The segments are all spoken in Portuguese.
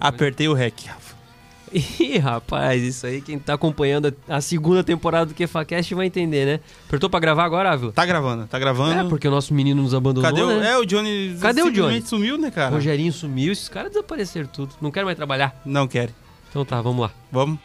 Apertei o REC. Ih, rapaz, isso aí quem tá acompanhando a segunda temporada do QFACast vai entender, né? Apertou pra gravar agora, Ávila? Tá gravando, tá gravando. É, porque o nosso menino nos abandonou, Cadê o... né? É, o Johnny Cadê o Johnny? sumiu, né, cara? Rogerinho sumiu, esses caras desapareceram tudo. Não quero mais trabalhar. Não quer. Então tá, vamos lá. Vamos.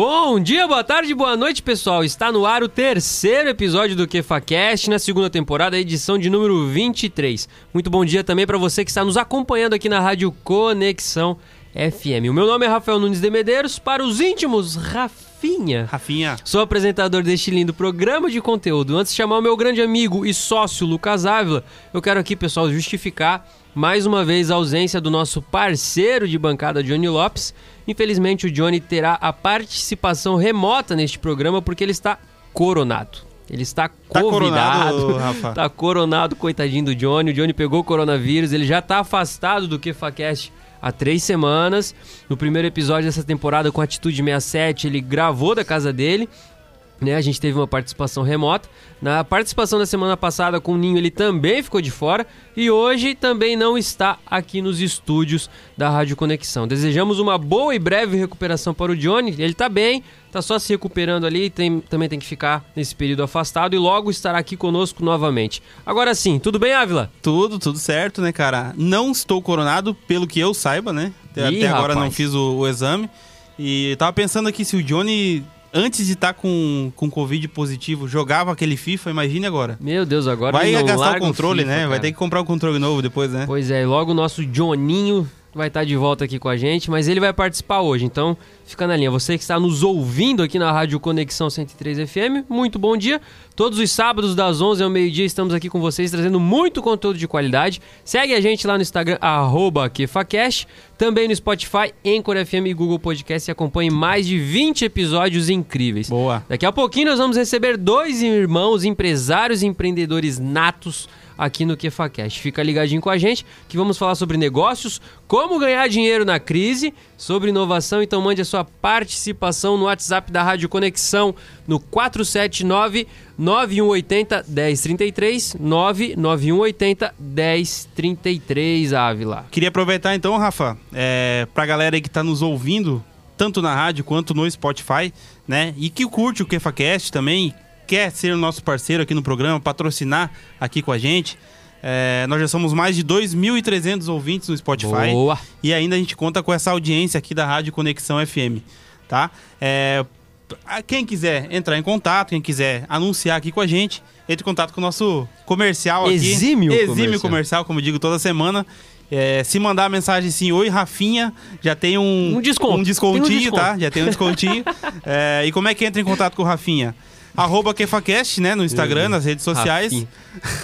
Bom dia, boa tarde, boa noite, pessoal. Está no ar o terceiro episódio do QFACast, na segunda temporada, edição de número 23. Muito bom dia também para você que está nos acompanhando aqui na Rádio Conexão FM. O meu nome é Rafael Nunes de Medeiros, para os íntimos, Rafinha. Rafinha. Sou apresentador deste lindo programa de conteúdo. Antes de chamar o meu grande amigo e sócio Lucas Ávila, eu quero aqui, pessoal, justificar mais uma vez a ausência do nosso parceiro de bancada, Johnny Lopes. Infelizmente, o Johnny terá a participação remota neste programa porque ele está coronado. Ele está Tá convidado. coronado, Rafa. Tá coronado, coitadinho do Johnny. O Johnny pegou o coronavírus, ele já tá afastado do QFACast há três semanas. No primeiro episódio dessa temporada, com Atitude 67, ele gravou da casa dele. Né, a gente teve uma participação remota. Na participação da semana passada com o Ninho, ele também ficou de fora. E hoje também não está aqui nos estúdios da Rádio Conexão. Desejamos uma boa e breve recuperação para o Johnny. Ele tá bem, tá só se recuperando ali. Tem, também tem que ficar nesse período afastado e logo estará aqui conosco novamente. Agora sim, tudo bem, Ávila? Tudo, tudo certo, né, cara? Não estou coronado, pelo que eu saiba, né? Até, Ih, até agora rapaz. não fiz o, o exame. E tava pensando aqui se o Johnny, antes de estar com, com Covid positivo, jogava aquele FIFA, imagine agora. Meu Deus, agora Vai gastar o controle, FIFA, né? Vai cara. ter que comprar um controle novo depois, né? Pois é, logo o nosso Johninho vai estar de volta aqui com a gente, mas ele vai participar hoje, então fica na linha. Você que está nos ouvindo aqui na Rádio Conexão 103 FM, muito bom dia. Todos os sábados das 11 ao meio-dia estamos aqui com vocês trazendo muito conteúdo de qualidade. Segue a gente lá no Instagram arroba KefaCast, também no Spotify, Anchor FM e Google Podcast e acompanhe mais de 20 episódios incríveis. Boa. Daqui a pouquinho nós vamos receber dois irmãos empresários e empreendedores natos aqui no QFACast. Fica ligadinho com a gente que vamos falar sobre negócios, como ganhar dinheiro na crise, sobre inovação. Então mande a sua participação no WhatsApp da Rádio Conexão no 479 9180 1033 99180 1033 Ávila. Queria aproveitar então, Rafa, é, pra galera aí que tá nos ouvindo, tanto na rádio quanto no Spotify, né? E que curte o KefaCast também, quer ser o nosso parceiro aqui no programa, patrocinar aqui com a gente. É, nós já somos mais de 2.300 ouvintes no Spotify. Boa. E ainda a gente conta com essa audiência aqui da Rádio Conexão FM, tá? É, quem quiser entrar em contato, quem quiser anunciar aqui com a gente, entre em contato com o nosso comercial aqui. Exímio Exímio comercial. comercial, como eu digo toda semana. É, se mandar a mensagem assim, oi Rafinha, já tem um, Um desconto. um descontinho, um desconto. tá? Já tem um descontinho. É, e como é que entra em contato com o Rafinha? Arroba KefaCast, né? No Instagram, Uhum. nas redes sociais.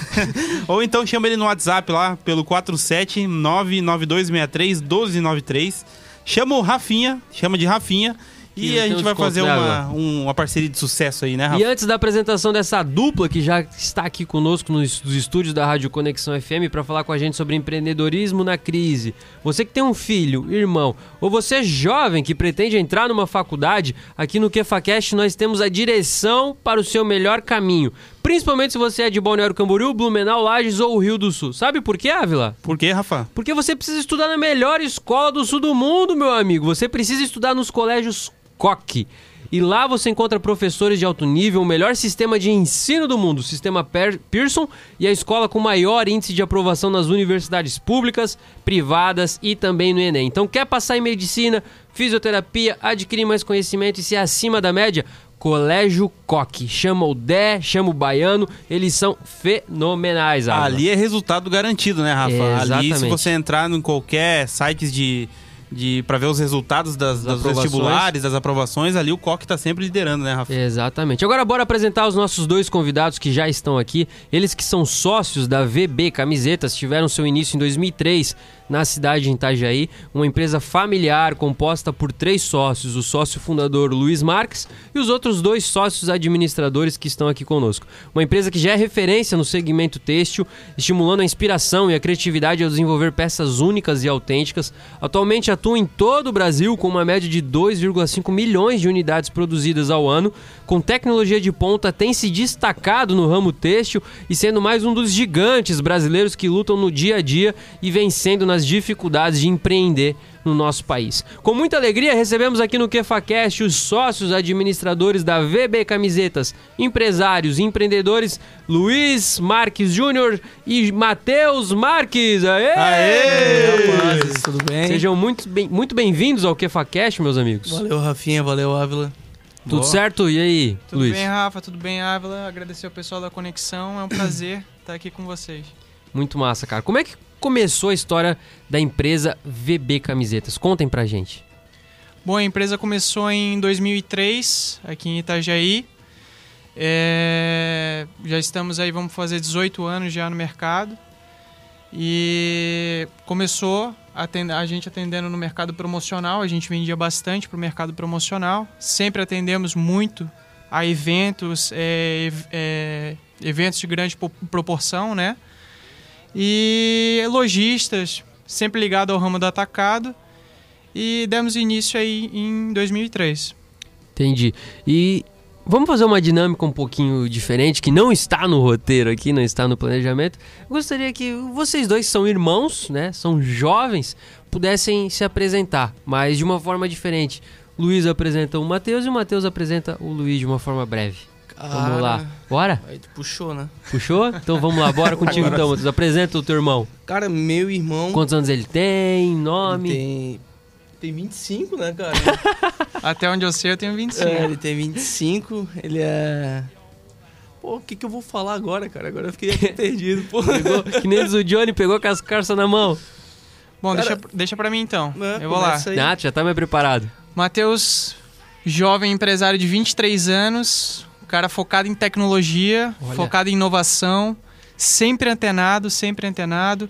Ou então chama ele no WhatsApp lá, pelo 47992631293. Chama o Rafinha, chama de Rafinha. E a gente vai fazer uma, um- uma parceria de sucesso aí, né, Rafa? E antes da apresentação dessa dupla que já está aqui conosco nos, nos estúdios da Rádio Conexão FM para falar com a gente sobre empreendedorismo na crise, você que tem um filho, irmão, ou você é jovem que pretende entrar numa faculdade, aqui no QFACast nós temos a direção para o seu melhor caminho. Principalmente se você é de Balneário Camboriú, Blumenau, Lages ou Rio do Sul. Sabe por quê, Ávila? Por quê, Rafa? Porque você precisa estudar na melhor escola do sul do mundo, meu amigo. Você precisa estudar nos colégios Koch. E lá você encontra professores de alto nível, o melhor sistema de ensino do mundo, o sistema Pearson, e a escola com maior índice de aprovação nas universidades públicas, privadas e também no Enem. Então, quer passar em medicina, fisioterapia, adquirir mais conhecimento e ser acima da média? Colégio Koch. Chama o Dé, chama o Baiano, eles são fenomenais. Ali é resultado garantido, né, Rafa? É, Ali, se você entrar em qualquer site de, de para ver os resultados das, Das dos vestibulares, das aprovações, ali o Coque tá sempre liderando, né, Rafa? Exatamente. Agora bora apresentar os nossos dois convidados que já estão aqui. Eles que são sócios da VB Camisetas, tiveram seu início em 2003 na cidade de Itajaí, uma empresa familiar composta por três sócios, o sócio fundador Luiz Marques e os outros dois sócios administradores que estão aqui conosco. Uma empresa que já é referência no segmento têxtil, estimulando a inspiração e a criatividade ao desenvolver peças únicas e autênticas. Atualmente atua em todo o Brasil com uma média de 2,5 milhões de unidades produzidas ao ano, com tecnologia de ponta, tem se destacado no ramo têxtil e sendo mais um dos gigantes brasileiros que lutam no dia a dia e vencendo nas dificuldades de empreender no nosso país. Com muita alegria, recebemos aqui no QFACast os sócios administradores da VB Camisetas, empresários e empreendedores Luiz Marques Júnior e Matheus Marques. Aê! Aê! Rapazes, tudo bem? Sejam muito bem-vindos muito bem ao QFACast, meus amigos. Valeu, Rafinha, valeu, Ávila. Tudo Boa. certo? E aí, Tudo Luiz? bem, Rafa? Tudo bem, Ávila? Agradecer ao pessoal da Conexão. É um prazer estar aqui com vocês. Muito massa, cara. Como é que começou a história da empresa VB Camisetas? Contem pra gente. Bom, a empresa começou em 2003, aqui em Itajaí. É... Já estamos aí, vamos fazer 18 anos já no mercado. E começou a gente atendendo no mercado promocional, a gente vendia bastante para o mercado promocional. Sempre atendemos muito a eventos, é, é, eventos de grande proporção, né? E lojistas, sempre ligado ao ramo do atacado. E demos início aí em 2003. Entendi. E Vamos fazer uma dinâmica um pouquinho diferente, que não está no roteiro aqui, não está no planejamento. Gostaria que vocês dois são irmãos, né? São jovens, pudessem se apresentar, mas de uma forma diferente. Luiz apresenta o Matheus e o Matheus apresenta o Luiz de uma forma breve. Cara, vamos lá. Bora? Aí tu puxou, né? Puxou? Então vamos lá, bora contigo então, Matheus. Apresenta o teu irmão. Cara, meu irmão. Quantos anos ele tem? Nome? Ele tem tem 25, né, cara? Até onde eu sei, eu tenho 25. É, ele tem 25, ele é. Pô, o que, que eu vou falar agora, cara? Agora eu fiquei perdido, pô. Pegou, que nem o Johnny, pegou com as carças na mão. Bom, cara, deixa, deixa pra mim então. É, eu vou lá. Aí. Ah, já tá mais preparado. Matheus, jovem empresário de 23 anos, cara focado em tecnologia, Olha. focado em inovação, sempre antenado, sempre antenado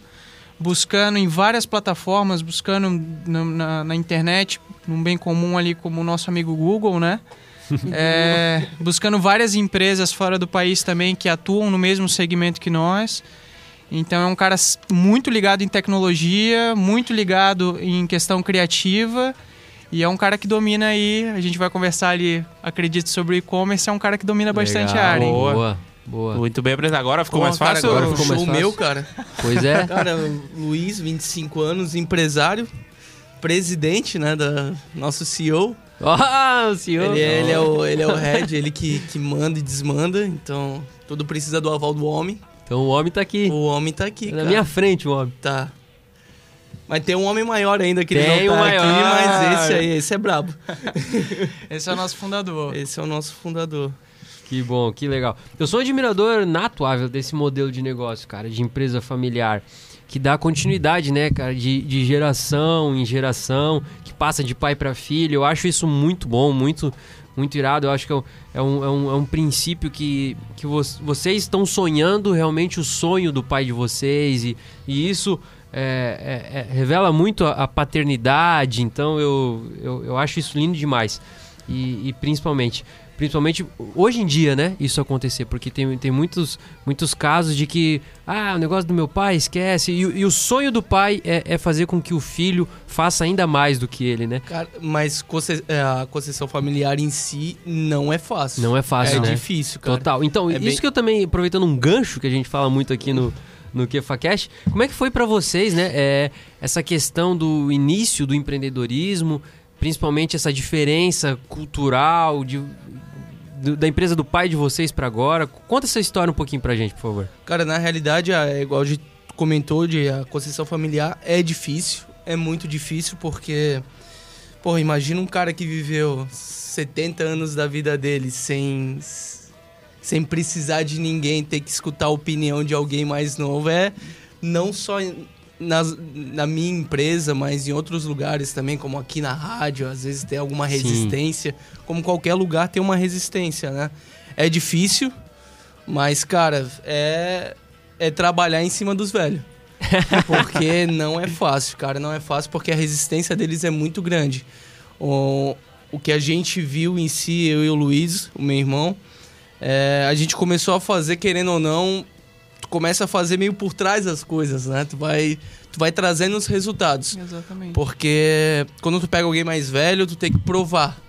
buscando em várias plataformas, buscando na, na, na internet, num bem comum ali como o nosso amigo Google, né? é, buscando várias empresas fora do país também que atuam no mesmo segmento que nós. Então é um cara muito ligado em tecnologia, muito ligado em questão criativa. E é um cara que domina aí, a gente vai conversar ali, acredito, sobre e-commerce, é um cara que domina Legal. bastante a área. Boa. Boa. Muito bem apresentado. Agora ficou Pô, mais fácil? Cara, agora ficou mais fácil. meu, cara. Pois é. cara, Luiz, 25 anos, empresário, presidente, né, da nosso CEO. Ah, o CEO. Ele, é, ele, é o, ele é o head, ele que, que manda e desmanda, então tudo precisa do aval do homem. Então o homem tá aqui. O homem tá aqui, Na minha frente o homem. Tá. Mas tem um homem maior ainda que tem ele não tá maior. aqui, mas esse aí, esse é brabo. esse é o nosso fundador. Esse é o nosso fundador. Que bom, que legal. Eu sou um admirador natuável desse modelo de negócio, cara, de empresa familiar, que dá continuidade, né, cara, de, de geração em geração, que passa de pai para filho. Eu acho isso muito bom, muito muito irado. Eu acho que é um, é um, é um é princípio que, que vo vocês estão sonhando realmente o sonho do pai de vocês, e, e isso é, é, é, revela muito a, a, paternidade. Então eu, eu, eu acho isso lindo demais. E, e principalmente Principalmente hoje em dia, né? Isso acontecer, porque tem, tem muitos, muitos casos de que, ah, o negócio do meu pai, esquece. E, e o sonho do pai é, é, fazer com que o filho faça ainda mais do que ele, né? Cara, mas é, a concessão familiar em si não é fácil. Não é fácil, é né? É difícil, cara. Total. Então, é isso bem... que eu também, aproveitando um gancho que a gente fala muito aqui no no KefaCast. Como é que foi para vocês, né? É, essa questão do início do empreendedorismo, principalmente essa diferença cultural de, da empresa do pai de vocês para agora. Conta essa história um pouquinho pra gente, por favor. Cara, na realidade, é igual a gente comentou, de a concessão familiar é difícil, é muito difícil porque, pô, imagina um cara que viveu 70 anos da vida dele sem sem precisar de ninguém, ter que escutar a opinião de alguém mais novo é não só nas, na minha empresa, mas em outros lugares também, como aqui na rádio, às vezes tem alguma resistência. Sim. Como qualquer lugar tem uma resistência, né? É difícil, mas, cara, é, é trabalhar em cima dos velhos. porque não é fácil, cara, não é fácil porque a resistência deles é muito grande. O, o que a gente viu em si, eu e o Luiz, o meu irmão, é, a gente começou a fazer, querendo ou não, tu começa a fazer meio por trás das coisas, né? Tu vai, tu vai trazendo os resultados. Exatamente. Porque quando tu pega alguém mais velho, tu tem que provar.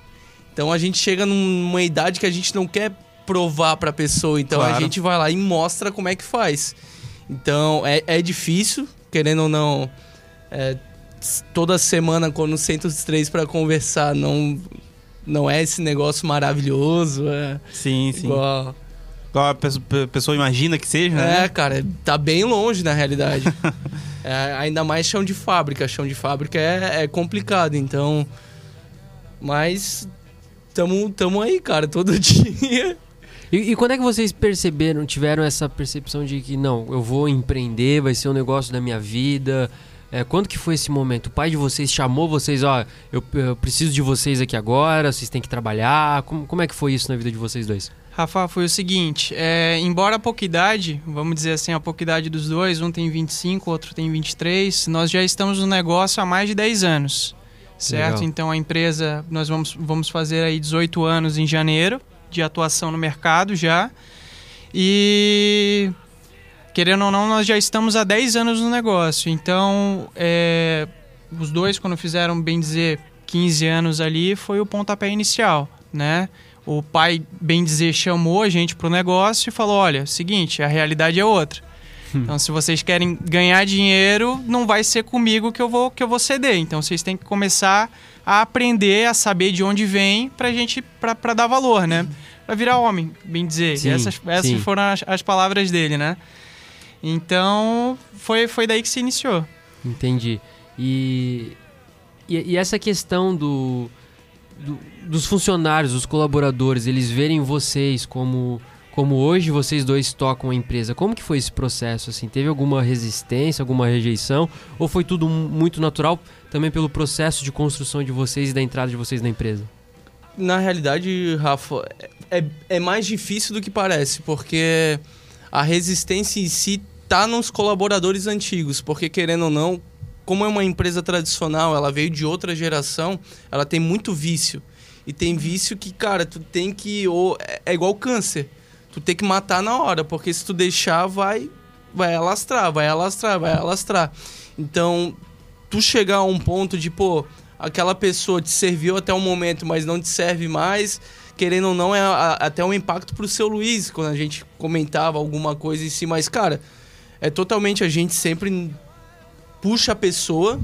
Então a gente chega numa idade que a gente não quer provar pra pessoa. Então Claro. a gente vai lá e mostra como é que faz. Então é, é difícil, querendo ou não. é, toda semana, quando senta os três pra conversar, não, não é esse negócio maravilhoso. É Sim, sim. igual. Igual a pesso- pe- pessoa imagina que seja, né? É, cara, tá bem longe na realidade. É, ainda mais chão de fábrica. Chão de fábrica é, é complicado, então. Mas. Tamo, tamo aí, cara, todo dia. E, e quando é que vocês perceberam, tiveram essa percepção de que não, eu vou empreender, vai ser um negócio da minha vida? É, quando que foi esse momento? O pai de vocês chamou vocês, ó, eu, eu preciso de vocês aqui agora, vocês têm que trabalhar. Como, como é que foi isso na vida de vocês dois? Rafa, foi o seguinte, é, embora a pouca idade, vamos dizer assim, a pouca idade dos dois, um tem 25, outro tem 23, nós já estamos no negócio há mais de 10 anos, certo? Legal. Então a empresa, nós vamos, vamos fazer aí 18 anos em janeiro de atuação no mercado já, e querendo ou não, nós já estamos há 10 anos no negócio, então é, os dois, quando fizeram, bem dizer, 15 anos ali, foi o pontapé inicial, né? O pai, bem dizer, chamou a gente pro negócio e falou: olha, seguinte, a realidade é outra. Então, se vocês querem ganhar dinheiro, não vai ser comigo que eu vou, que eu vou ceder. Então, vocês têm que começar a aprender, a saber de onde vem pra gente, pra, pra dar valor, né? Pra virar homem, bem dizer. Sim, essas essas sim. foram as, as palavras dele, né? Então, foi, foi daí que se iniciou. Entendi. E, e, e essa questão do, do- dos funcionários, dos colaboradores, eles verem vocês como como hoje vocês dois tocam a empresa. Como que foi esse processo? Assim, teve alguma resistência, alguma rejeição, ou foi tudo mu- muito natural também pelo processo de construção de vocês e da entrada de vocês na empresa? Na realidade, Rafa, é, é mais difícil do que parece, porque a resistência em si tá nos colaboradores antigos, porque querendo ou não, como é uma empresa tradicional, ela veio de outra geração, ela tem muito vício. E tem vício que, cara, tu tem que. Ou, é, é igual câncer. Tu tem que matar na hora, porque se tu deixar, vai, vai alastrar, vai alastrar, vai alastrar. Então, tu chegar a um ponto de, pô, aquela pessoa te serviu até um momento, mas não te serve mais, querendo ou não, é a- até um impacto pro seu Luiz, quando a gente comentava alguma coisa em si, mas, cara, é totalmente a gente sempre puxa a pessoa.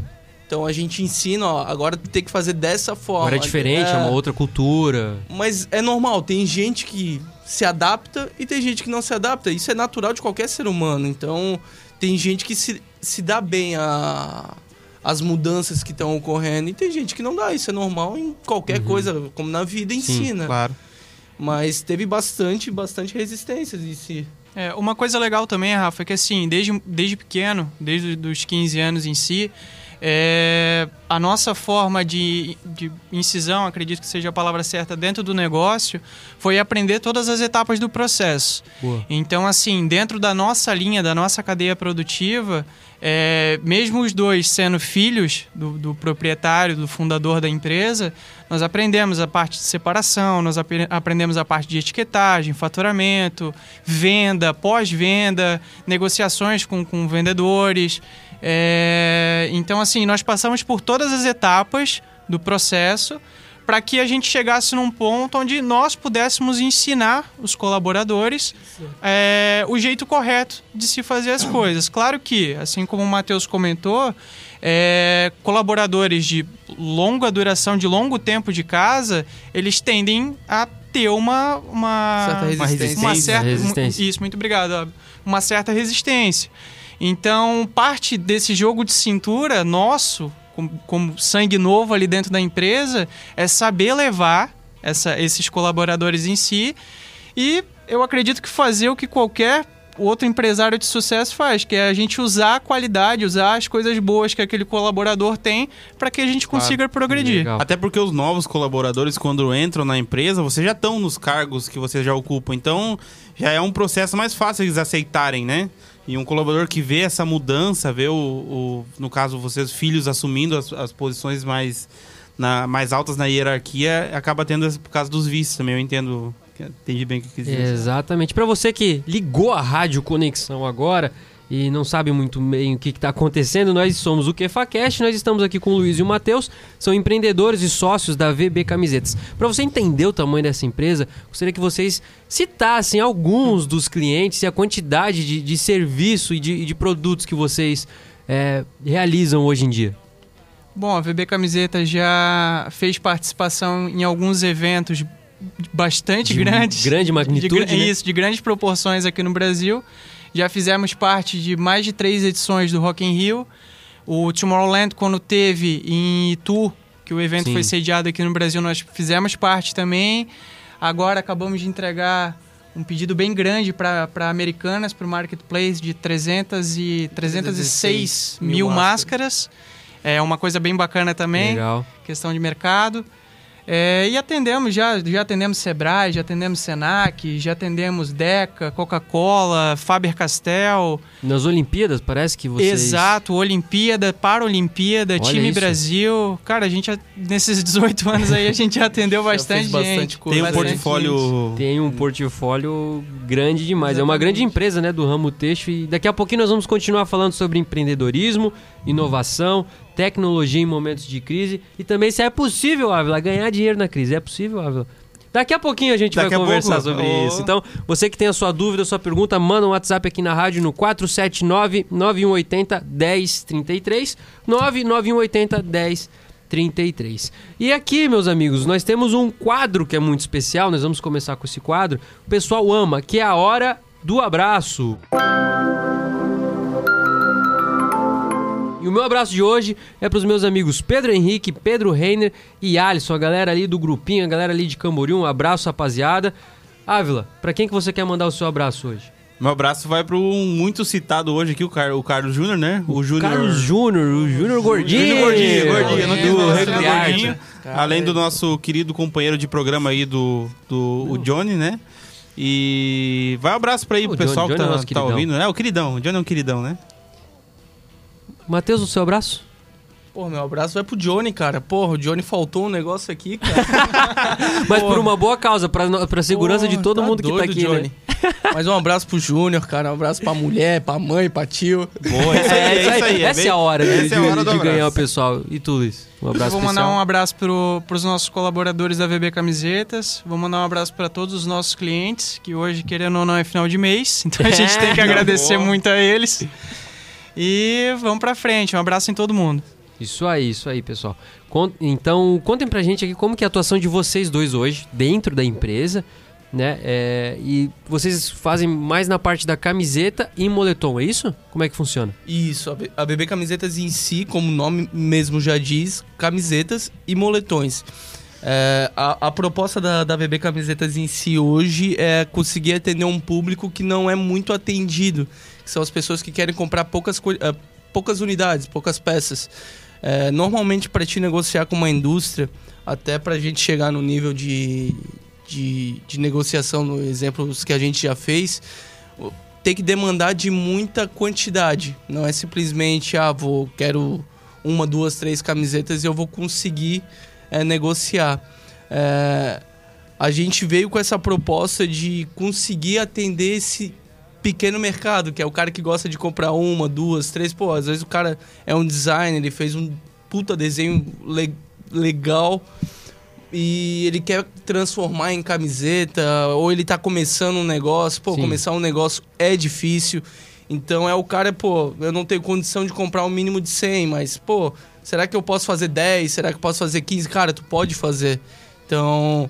Então a gente ensina, ó, agora tem que fazer dessa forma. Agora é diferente, é, uma outra cultura. Mas é normal, tem gente que se adapta e tem gente que não se adapta. Isso é natural de qualquer ser humano. Então, tem gente que se, se dá bem a, as mudanças que estão ocorrendo e tem gente que não dá. Isso é normal em qualquer coisa, como na vida em Sim, si? Claro. Mas teve bastante, bastante resistências em si. É, uma coisa legal também, Rafa, é que assim, desde, desde pequeno, desde os 15 anos em si, é, a nossa forma de, de incisão, acredito que seja a palavra certa, dentro do negócio, foi aprender todas as etapas do processo. Boa. Então, assim, dentro da nossa linha, da nossa cadeia produtiva, é, mesmo os dois sendo filhos do, do proprietário, do fundador da empresa, nós aprendemos a parte de separação, nós apre- aprendemos a parte de etiquetagem, faturamento, venda, pós-venda, negociações com, com vendedores. É, então, assim, nós passamos por todas as etapas do processo para que a gente chegasse num ponto onde nós pudéssemos ensinar os colaboradores é, o jeito correto de se fazer as coisas. Claro que, assim como o Matheus comentou, é, colaboradores de longa duração, de longo tempo de casa, eles tendem a ter uma... uma Certa resistência. uma certa, Resistência. Isso, muito obrigado. Uma certa resistência. Então, parte desse jogo de cintura nosso, como, como sangue novo ali dentro da empresa, é saber levar essa- esses colaboradores em si e eu acredito que fazer o que qualquer outro empresário de sucesso faz, que é a gente usar a qualidade, usar as coisas boas que aquele colaborador tem para que a gente consiga progredir. Legal. Até porque os novos colaboradores, quando entram na empresa, vocês já estão nos cargos que vocês já ocupam. Então, já é um processo mais fácil eles aceitarem, né? E um colaborador que vê essa mudança, vê o, o no caso, vocês filhos assumindo as, as posições mais, na, mais altas na hierarquia, acaba tendo esse- por causa dos vícios também. Eu entendo, entendi bem o que quis dizer. Exatamente. Para você que ligou a Rádio Conexão agora e não sabe muito bem o que está acontecendo, nós somos o QFACast, nós estamos aqui com o Luiz e o Matheus, são empreendedores e sócios da VB Camisetas. Para você entender o tamanho dessa empresa, gostaria que vocês citassem alguns dos clientes e a quantidade de, de serviço e de, de produtos que vocês é, realizam hoje em dia. Bom, a VB Camiseta já fez participação em alguns eventos bastante De grandes. grande magnitude, de, né? Isso, de grandes proporções aqui no Brasil. Já fizemos parte de mais de três edições do Rock in Rio. O Tomorrowland, quando teve em Itu, que o evento Sim. foi sediado aqui no Brasil, nós fizemos parte também. Agora acabamos de entregar um pedido bem grande para Americanas, para o Marketplace, de 300 e 306 mil, mil máscaras. É uma coisa bem bacana também Legal. questão de mercado. É, e atendemos, já, já atendemos Sebrae, já atendemos Senac, já atendemos Deca, Coca-Cola, Faber-Castell. Nas Olimpíadas, parece que vocês... Exato, Olimpíada, Paralimpíada, Olha time isso. Brasil. Cara, a gente, nesses 18 anos aí, a gente já atendeu bastante bastante gente. coisa. Tem um portfólio. Tem um portfólio grande demais. É uma grande empresa, né, do ramo têxtil. E daqui a pouquinho nós vamos continuar falando sobre empreendedorismo, inovação, tecnologia em momentos de crise e também se é possível, Ávila, ganhar dinheiro na crise. É possível, Ávila? Daqui a pouquinho a gente Daqui vai a conversar pouco? sobre Oh. isso. Então, você que tem a sua dúvida, a sua pergunta, manda um WhatsApp aqui na rádio no 479 9180 1033 99180 1033. E aqui, meus amigos, nós temos um quadro que é muito especial. Nós vamos começar com esse quadro. O pessoal ama, que é a hora do abraço. E o meu abraço de hoje é para os meus amigos Pedro Henrique, Pedro Reiner e Alisson, a galera ali do grupinho, a galera ali de Camboriú. Um abraço, rapaziada. Ávila, para quem que você quer mandar o seu abraço hoje? Meu abraço vai pro muito citado hoje aqui, o, Car o Carlos Júnior, né? O Júnior. Carlos Júnior, o Júnior Gordinho. Júnior Gordinho, Gordinho, do Recrear. Júnior Gordinho. Além do nosso querido companheiro de programa aí, do, do o Johnny, né? E vai um abraço pra aí pro O Johnny- pessoal Johnny que é tá, nosso tá ouvindo. É, o queridão. O Johnny é um queridão, né? Matheus, o seu abraço? Pô, meu abraço vai pro Johnny, cara. Porra, o Johnny faltou um negócio aqui, cara. Mas por uma boa causa, pra, pra segurança de Porra, todo tá mundo que tá doido, aqui, né? Johnny. Mas um abraço pro Júnior, cara. Um abraço pra mulher, pra mãe, pra tio. Boa, isso aí, é isso aí. Essa é, bem- a hora de, essa é a hora de ganhar o pessoal. E tu, Luiz? Um Eu abraço vou mandar especial. um abraço para os nossos colaboradores da VB Camisetas. Vou mandar um abraço para todos os nossos clientes, que hoje, querendo ou não, é final de mês. Então a gente tem que É, agradecer boa. muito a eles. E vamos pra frente. Um abraço em todo mundo. Isso aí, isso aí, pessoal. Então, contem pra gente aqui como que é a atuação de vocês dois hoje, dentro da empresa, né? É, e vocês fazem mais na parte da camiseta e moletom, é isso? Como é que funciona? Isso, a BB Camisetas em si, como o nome mesmo já diz, camisetas e moletões. É, a, a proposta da, da BB Camisetas em si hoje é conseguir atender um público que não é muito atendido, que são as pessoas que querem comprar poucas, eh, poucas unidades, poucas peças. É, normalmente, para te negociar com uma indústria, até para a gente chegar no nível de, de, de negociação, no exemplo que a gente já fez, tem que demandar de muita quantidade. Não é simplesmente, ah, vou, quero uma, duas, três camisetas e eu vou conseguir é, negociar. É, a gente veio com essa proposta de conseguir atender esse pequeno mercado, que é o cara que gosta de comprar uma, duas, três. Pô, às vezes o cara é um designer, ele fez um puta desenho le- legal e ele quer transformar em camiseta, ou ele tá começando um negócio. Pô, Sim. começar um negócio é difícil. Então é o cara, pô, eu não tenho condição de comprar um mínimo de 100, mas, pô, será que eu posso fazer 10? Será que eu posso fazer 15? Cara, tu pode fazer. Então,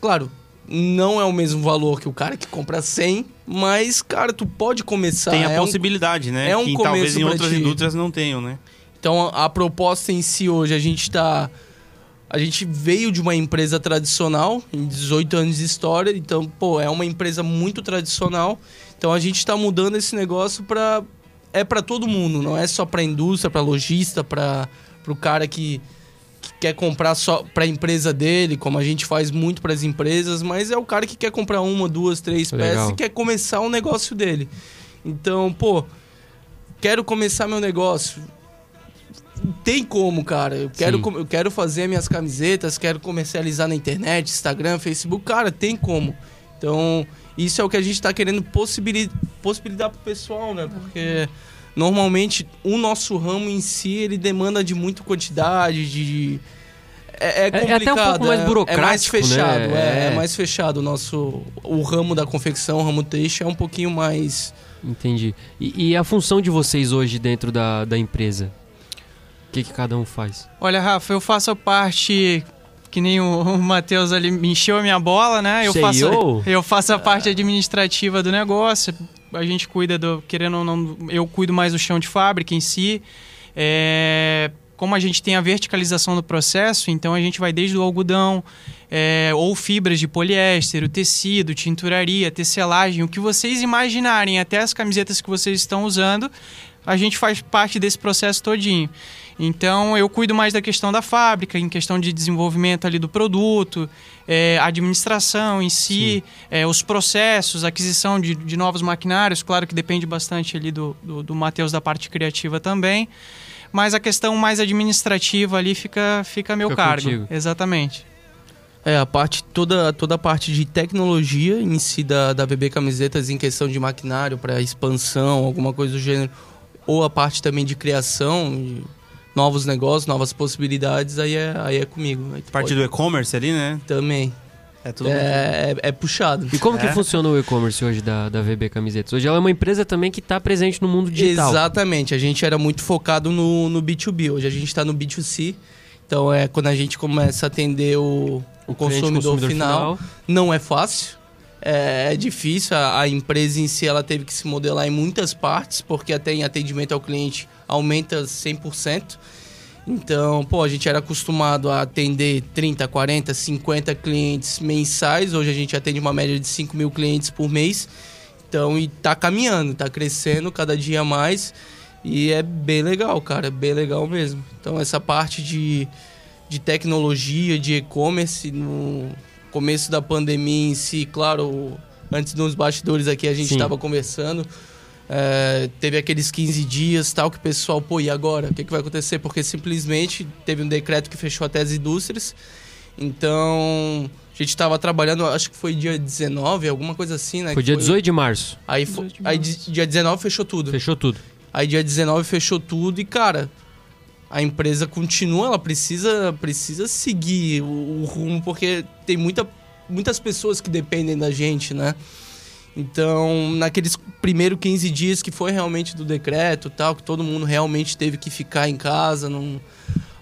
claro, não é o mesmo valor que o cara que compra 100, mas, cara, tu pode começar. Tem a É um- possibilidade, né? é um que talvez começo em pra outras indústrias não tenham, né? Então a, a proposta em si hoje, a gente tá. A gente veio de uma empresa tradicional, em 18 anos de história, então, pô, é uma empresa muito tradicional. Então a gente está mudando esse negócio para é para todo mundo, não é só para indústria, para lojista, para o cara que, que, quer comprar só para a empresa dele, como a gente faz muito para as empresas, mas é o cara que quer comprar uma, duas, três Legal. peças e quer começar o negócio dele. Então, pô, quero começar meu negócio. Tem como, cara. Eu quero, Sim. eu quero fazer minhas camisetas, quero comercializar na internet, Instagram, Facebook. Cara, tem como. Então, isso é o que a gente tá querendo possibili possibilitar pro pessoal, né? Porque normalmente o nosso ramo em si, ele demanda de muita quantidade, de. É, é é até um complicado. pouco mais é- É mais burocrático, fechado, né? é, É. é mais fechado. O nosso. O ramo da confecção, o ramo têxtil é um pouquinho mais. Entendi. E, e a função de vocês hoje dentro da, da empresa? O que, que cada um faz? Olha, Rafa, eu faço a parte que nem o, o Matheus ali me encheu a minha bola, né? Eu faço, eu faço a parte administrativa do negócio. A gente cuida do, querendo ou não, eu cuido mais do chão de fábrica em si. É, como a gente tem a verticalização do processo, então a gente vai desde o algodão, é, ou fibras de poliéster, o tecido, tinturaria, tecelagem, o que vocês imaginarem, até as camisetas que vocês estão usando, a gente faz parte desse processo todinho. Então eu cuido mais da questão da fábrica, em questão de desenvolvimento ali do produto, é, administração em si, é, os processos, aquisição de, de novos maquinários, claro que depende bastante ali do, do, do Matheus da parte criativa também. Mas a questão mais administrativa ali fica, fica a meu Fica cargo. contigo. Exatamente. É, a parte, toda, toda a parte de tecnologia em si da, da VB Camisetas em questão de maquinário para expansão, alguma coisa do gênero, ou a parte também de criação, de novos negócios, novas possibilidades, aí é, aí é comigo. Aí Parte pode- do e-commerce ali, né? Também. É tudo. É, é, é puxado. E como que É? funciona o e-commerce hoje da, da VB Camisetas? Hoje ela é uma empresa também que está presente no mundo digital. Exatamente, a gente era muito focado no, no B2B, hoje a gente está no B2C. Então é quando a gente começa a atender o, o cliente consumidor, final, não é fácil. É, é difícil, a, a empresa em si ela teve que se modelar em muitas partes, porque até em atendimento ao cliente aumenta 100%. Então, pô, a gente era acostumado a atender 30, 40, 50 clientes mensais. Hoje a gente atende uma média de 5 mil clientes por mês. Então, e tá caminhando, tá crescendo cada dia mais. E é bem legal, cara, é bem legal mesmo. Então, essa parte de, de tecnologia, de e-commerce, no começo da pandemia em si, claro, antes nos bastidores aqui a gente estava conversando. É, teve aqueles 15 dias tal que o pessoal, pô, e agora? O que, que vai acontecer? Porque simplesmente teve um decreto que fechou até as indústrias. Então, a gente estava trabalhando, acho que foi dia 19, alguma coisa assim, né? Foi que dia 18 de março. Aí, fo- 18 de aí março. di- dia 19 fechou tudo. Fechou tudo. Aí dia 19 fechou tudo e, cara, a empresa continua, ela precisa, precisa seguir o, o rumo, porque tem muita, muitas pessoas que dependem da gente, né? Então, naqueles primeiros 15 dias que foi realmente do decreto tal, que todo mundo realmente teve que ficar em casa, não...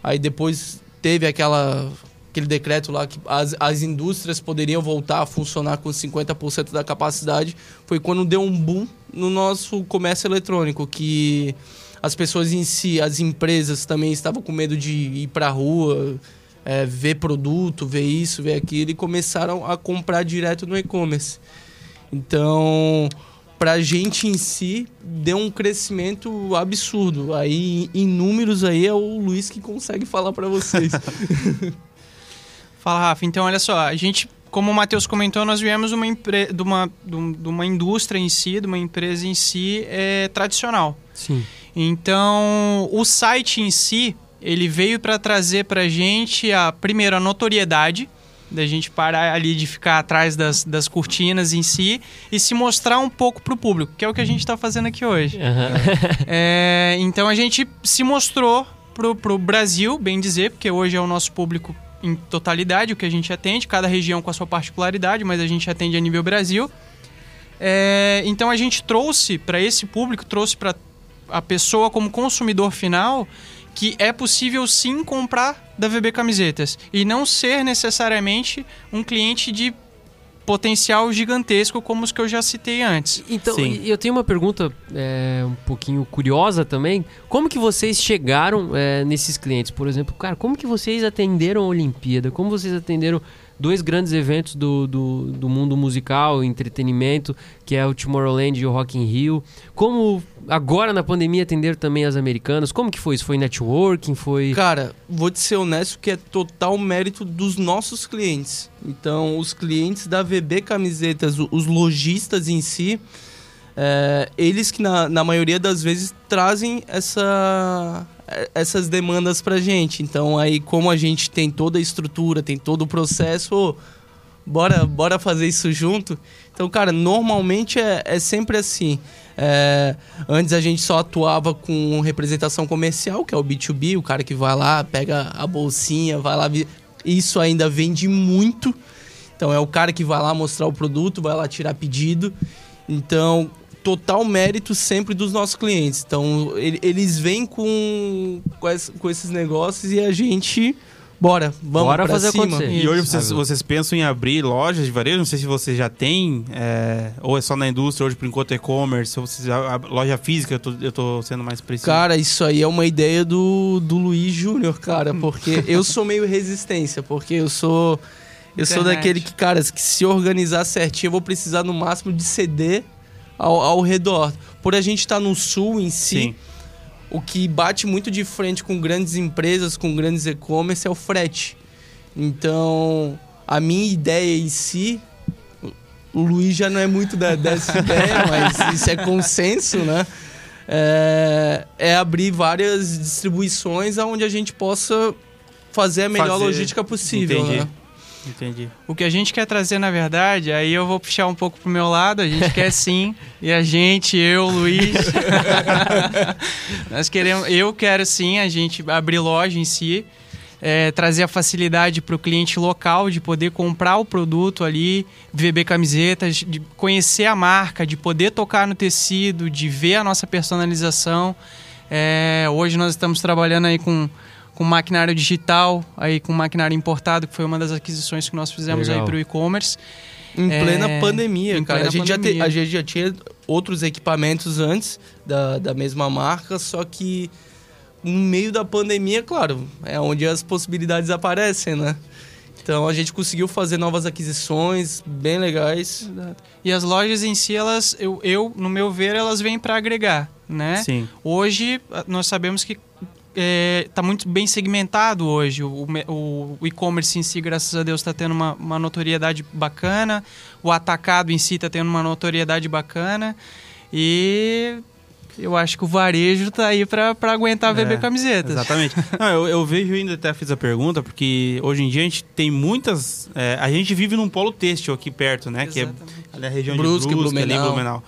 aí depois teve aquela aquele decreto lá que as, as indústrias poderiam voltar a funcionar com 50% da capacidade, foi quando deu um boom no nosso comércio eletrônico, que as pessoas em si, as empresas também estavam com medo de ir para a rua, é, ver produto, ver isso, ver aquilo, e começaram a comprar direto no e-commerce. Então, pra gente em si, deu um crescimento absurdo. Aí, em números aí, é o Luiz que consegue falar pra vocês. Fala, Rafa. Então, olha só, a gente, como o Matheus comentou, nós viemos uma empre... de, uma, de um- uma indústria em si, de uma empresa em si é, tradicional. Sim. Então, o site em si, ele veio para trazer para gente, a, primeiro, a notoriedade, da gente parar ali de ficar atrás das, das cortinas em si e se mostrar um pouco para o público, que é o que a gente está fazendo aqui hoje. Aham. É, então a gente se mostrou pro, pro Brasil, bem dizer, porque hoje é o nosso público em totalidade, o que a gente atende, cada região com a sua particularidade, mas a gente atende a nível Brasil. É, então a gente trouxe para esse público, trouxe para a pessoa como consumidor final que é possível sim comprar da VB Camisetas e não ser necessariamente um cliente de potencial gigantesco como os que eu já citei antes. Então, Sim. eu tenho uma pergunta é, um pouquinho curiosa também. Como que vocês chegaram é, nesses clientes? Por exemplo, cara, como que vocês atenderam a Olimpíada? Como vocês atenderam dois grandes eventos do, do, do mundo musical, entretenimento, que é o Tomorrowland e o Rock in Rio. Como agora na pandemia atender também as americanas? Como que foi isso? Foi networking? Foi... Cara, vou te ser honesto que é total mérito dos nossos clientes. Então, os clientes da VB Camisetas, os lojistas em si, é, eles que na, na maioria das vezes trazem essa, essas demandas pra gente. Então aí como a gente tem toda a estrutura, tem todo o processo, oh, bora, bora fazer isso junto. Então, cara, normalmente é, é sempre assim. É, antes a gente só atuava com representação comercial, que é o B2B, o cara que vai lá, pega a bolsinha, vai lá. Isso ainda vende muito. Então é o cara que vai lá mostrar o produto, vai lá tirar pedido. Então, total mérito sempre dos nossos clientes. Então, ele, eles vêm com, com, esses negócios e a gente. Bora, vamos Bora fazer cima. acontecer. E hoje vocês, vocês, pensam em abrir lojas de varejo? Não sei se vocês já têm, é, ou é só na indústria, hoje por enquanto e-commerce, ou vocês, a, a, loja física, eu tô, eu tô sendo mais preciso. Cara, isso aí é uma ideia do, do Luiz Júnior, cara, porque eu sou meio resistência, porque eu sou. Eu Internet. sou daquele que, cara, que se organizar certinho, eu vou precisar no máximo de CD ao, ao redor. Por a gente estar tá no sul em si, Sim. o que bate muito de frente com grandes empresas, com grandes e-commerce, é o frete. Então, a minha ideia em si, o Luiz já não é muito da, dessa ideia, mas isso é consenso, né? É, é, abrir várias distribuições onde a gente possa fazer a melhor fazer. logística possível. Entendi. Né? Entendi. O que a gente quer trazer, na verdade, aí eu vou puxar um pouco pro meu lado, a gente quer sim, e a gente, eu, Luiz, nós queremos, eu quero sim a gente abrir loja em si, é, trazer a facilidade para o cliente local de poder comprar o produto ali, VB camisetas, de conhecer a marca, de poder tocar no tecido, de ver a nossa personalização. É, hoje nós estamos trabalhando aí com com maquinário digital, aí com maquinário importado, que foi uma das aquisições que nós fizemos Legal. aí para o e-commerce. Em plena é, pandemia, em cara. Plena a, gente pandemia. Já te, a gente já tinha outros equipamentos antes da, da mesma marca, só que no meio da pandemia, claro, é onde as possibilidades aparecem, né? Então a gente conseguiu fazer novas aquisições bem legais. E as lojas em si, elas, eu, eu no meu ver, elas vêm para agregar, né? Sim. Hoje nós sabemos que está é, tá muito bem segmentado hoje. O, o, o e-commerce em si, graças a Deus, está tendo uma, uma notoriedade bacana. O atacado em si está tendo uma notoriedade bacana. E eu acho que o varejo está aí para aguentar beber é, camisetas. Exatamente. Não, eu, eu, vejo ainda, até fiz a pergunta, porque hoje em dia a gente tem muitas. É, a gente vive num polo têxtil aqui perto, né? Exatamente. Que é ali a região Brusque, de Brusque, Blumenau. ali Blumenau.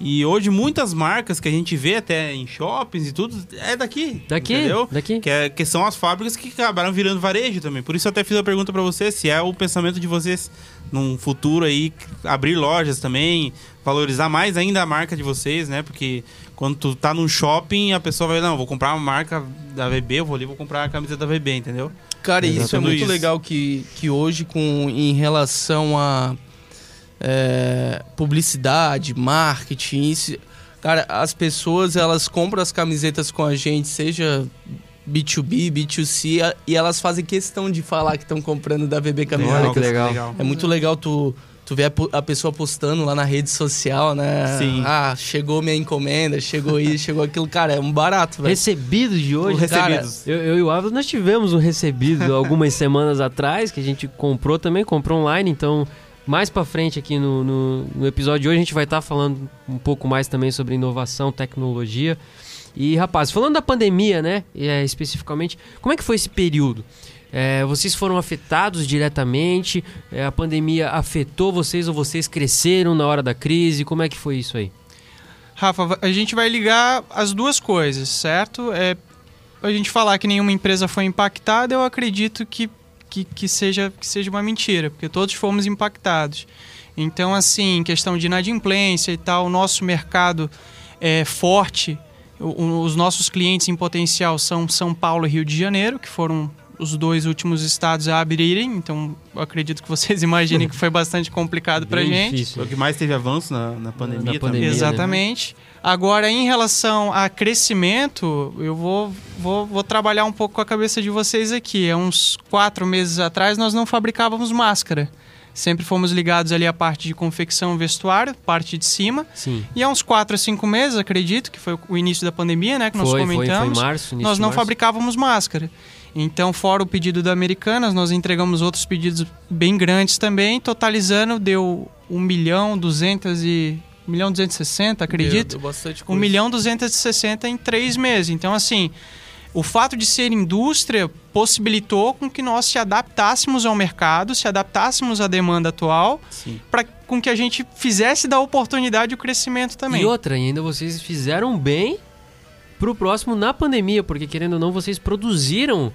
E hoje muitas marcas que a gente vê até em shoppings e tudo é daqui. Daqui? Entendeu? Daqui. Que, é, que são as fábricas que acabaram virando varejo também. Por isso eu até fiz a pergunta para você se é o pensamento de vocês num futuro aí abrir lojas também, valorizar mais ainda a marca de vocês, né? Porque quando tu tá num shopping, a pessoa vai, não, vou comprar uma marca da VB, eu vou ali, vou comprar a camiseta da VB, entendeu? Cara, isso é muito isso. legal que, que hoje com em relação a é, publicidade, marketing, isso, cara, as pessoas elas compram as camisetas com a gente, seja B2B, B2C, e elas fazem questão de falar que estão comprando da VB Camisetas. Olha que legal. É muito legal tu, tu ver a, a, pessoa postando lá na rede social, né? Sim. Ah, chegou minha encomenda, chegou isso, chegou aquilo. Cara, é um barato, velho. Recebidos de hoje, Recebidos. Cara, eu, eu, e o Ávila, nós tivemos um recebido algumas semanas atrás, que a gente comprou também, comprou online, então mais para frente aqui no, no, no, episódio de hoje a gente vai estar tá falando um pouco mais também sobre inovação, tecnologia. E rapaz, falando da pandemia, né, é, especificamente, como é que foi esse período? É, vocês foram afetados diretamente? É, a pandemia afetou vocês ou vocês cresceram na hora da crise? Como é que foi isso aí? Rafa, a gente vai ligar as duas coisas, certo? É, a gente falar que nenhuma empresa foi impactada, eu acredito que que, que, seja, que seja uma mentira, porque todos fomos impactados. Então, assim, questão de inadimplência e tal, o nosso mercado é forte, o, os nossos clientes em potencial são São Paulo e Rio de Janeiro, que foram os dois últimos estados a abrirem, então eu acredito que vocês imaginem que foi bastante complicado Bem gente. difícil. Foi o que mais teve avanço na, na pandemia, Na pandemia. também. né? Agora, em relação a crescimento, eu vou, vou, vou trabalhar um pouco com a cabeça de vocês aqui. Há uns quatro meses atrás, nós não fabricávamos máscara. Sempre fomos ligados ali à parte de confecção vestuário, parte de cima. Sim. E há uns quatro a cinco meses, acredito, que foi o início da pandemia, né? Que nós Foi, foi, foi comentamos. março. nós não março. fabricávamos máscara. Então, fora o pedido da Americanas, nós entregamos outros pedidos bem grandes também, totalizando deu 1 milhão 200 e 1 milhão 260, acredito. Deu, deu bastante 1 coisa. milhão 260 em três meses. Então, assim, o fato de ser indústria possibilitou com que nós se adaptássemos ao mercado, se adaptássemos à demanda atual, para com que a gente fizesse da oportunidade o crescimento também. E outra, ainda vocês fizeram bem pro próximo na pandemia, porque querendo ou não, vocês produziram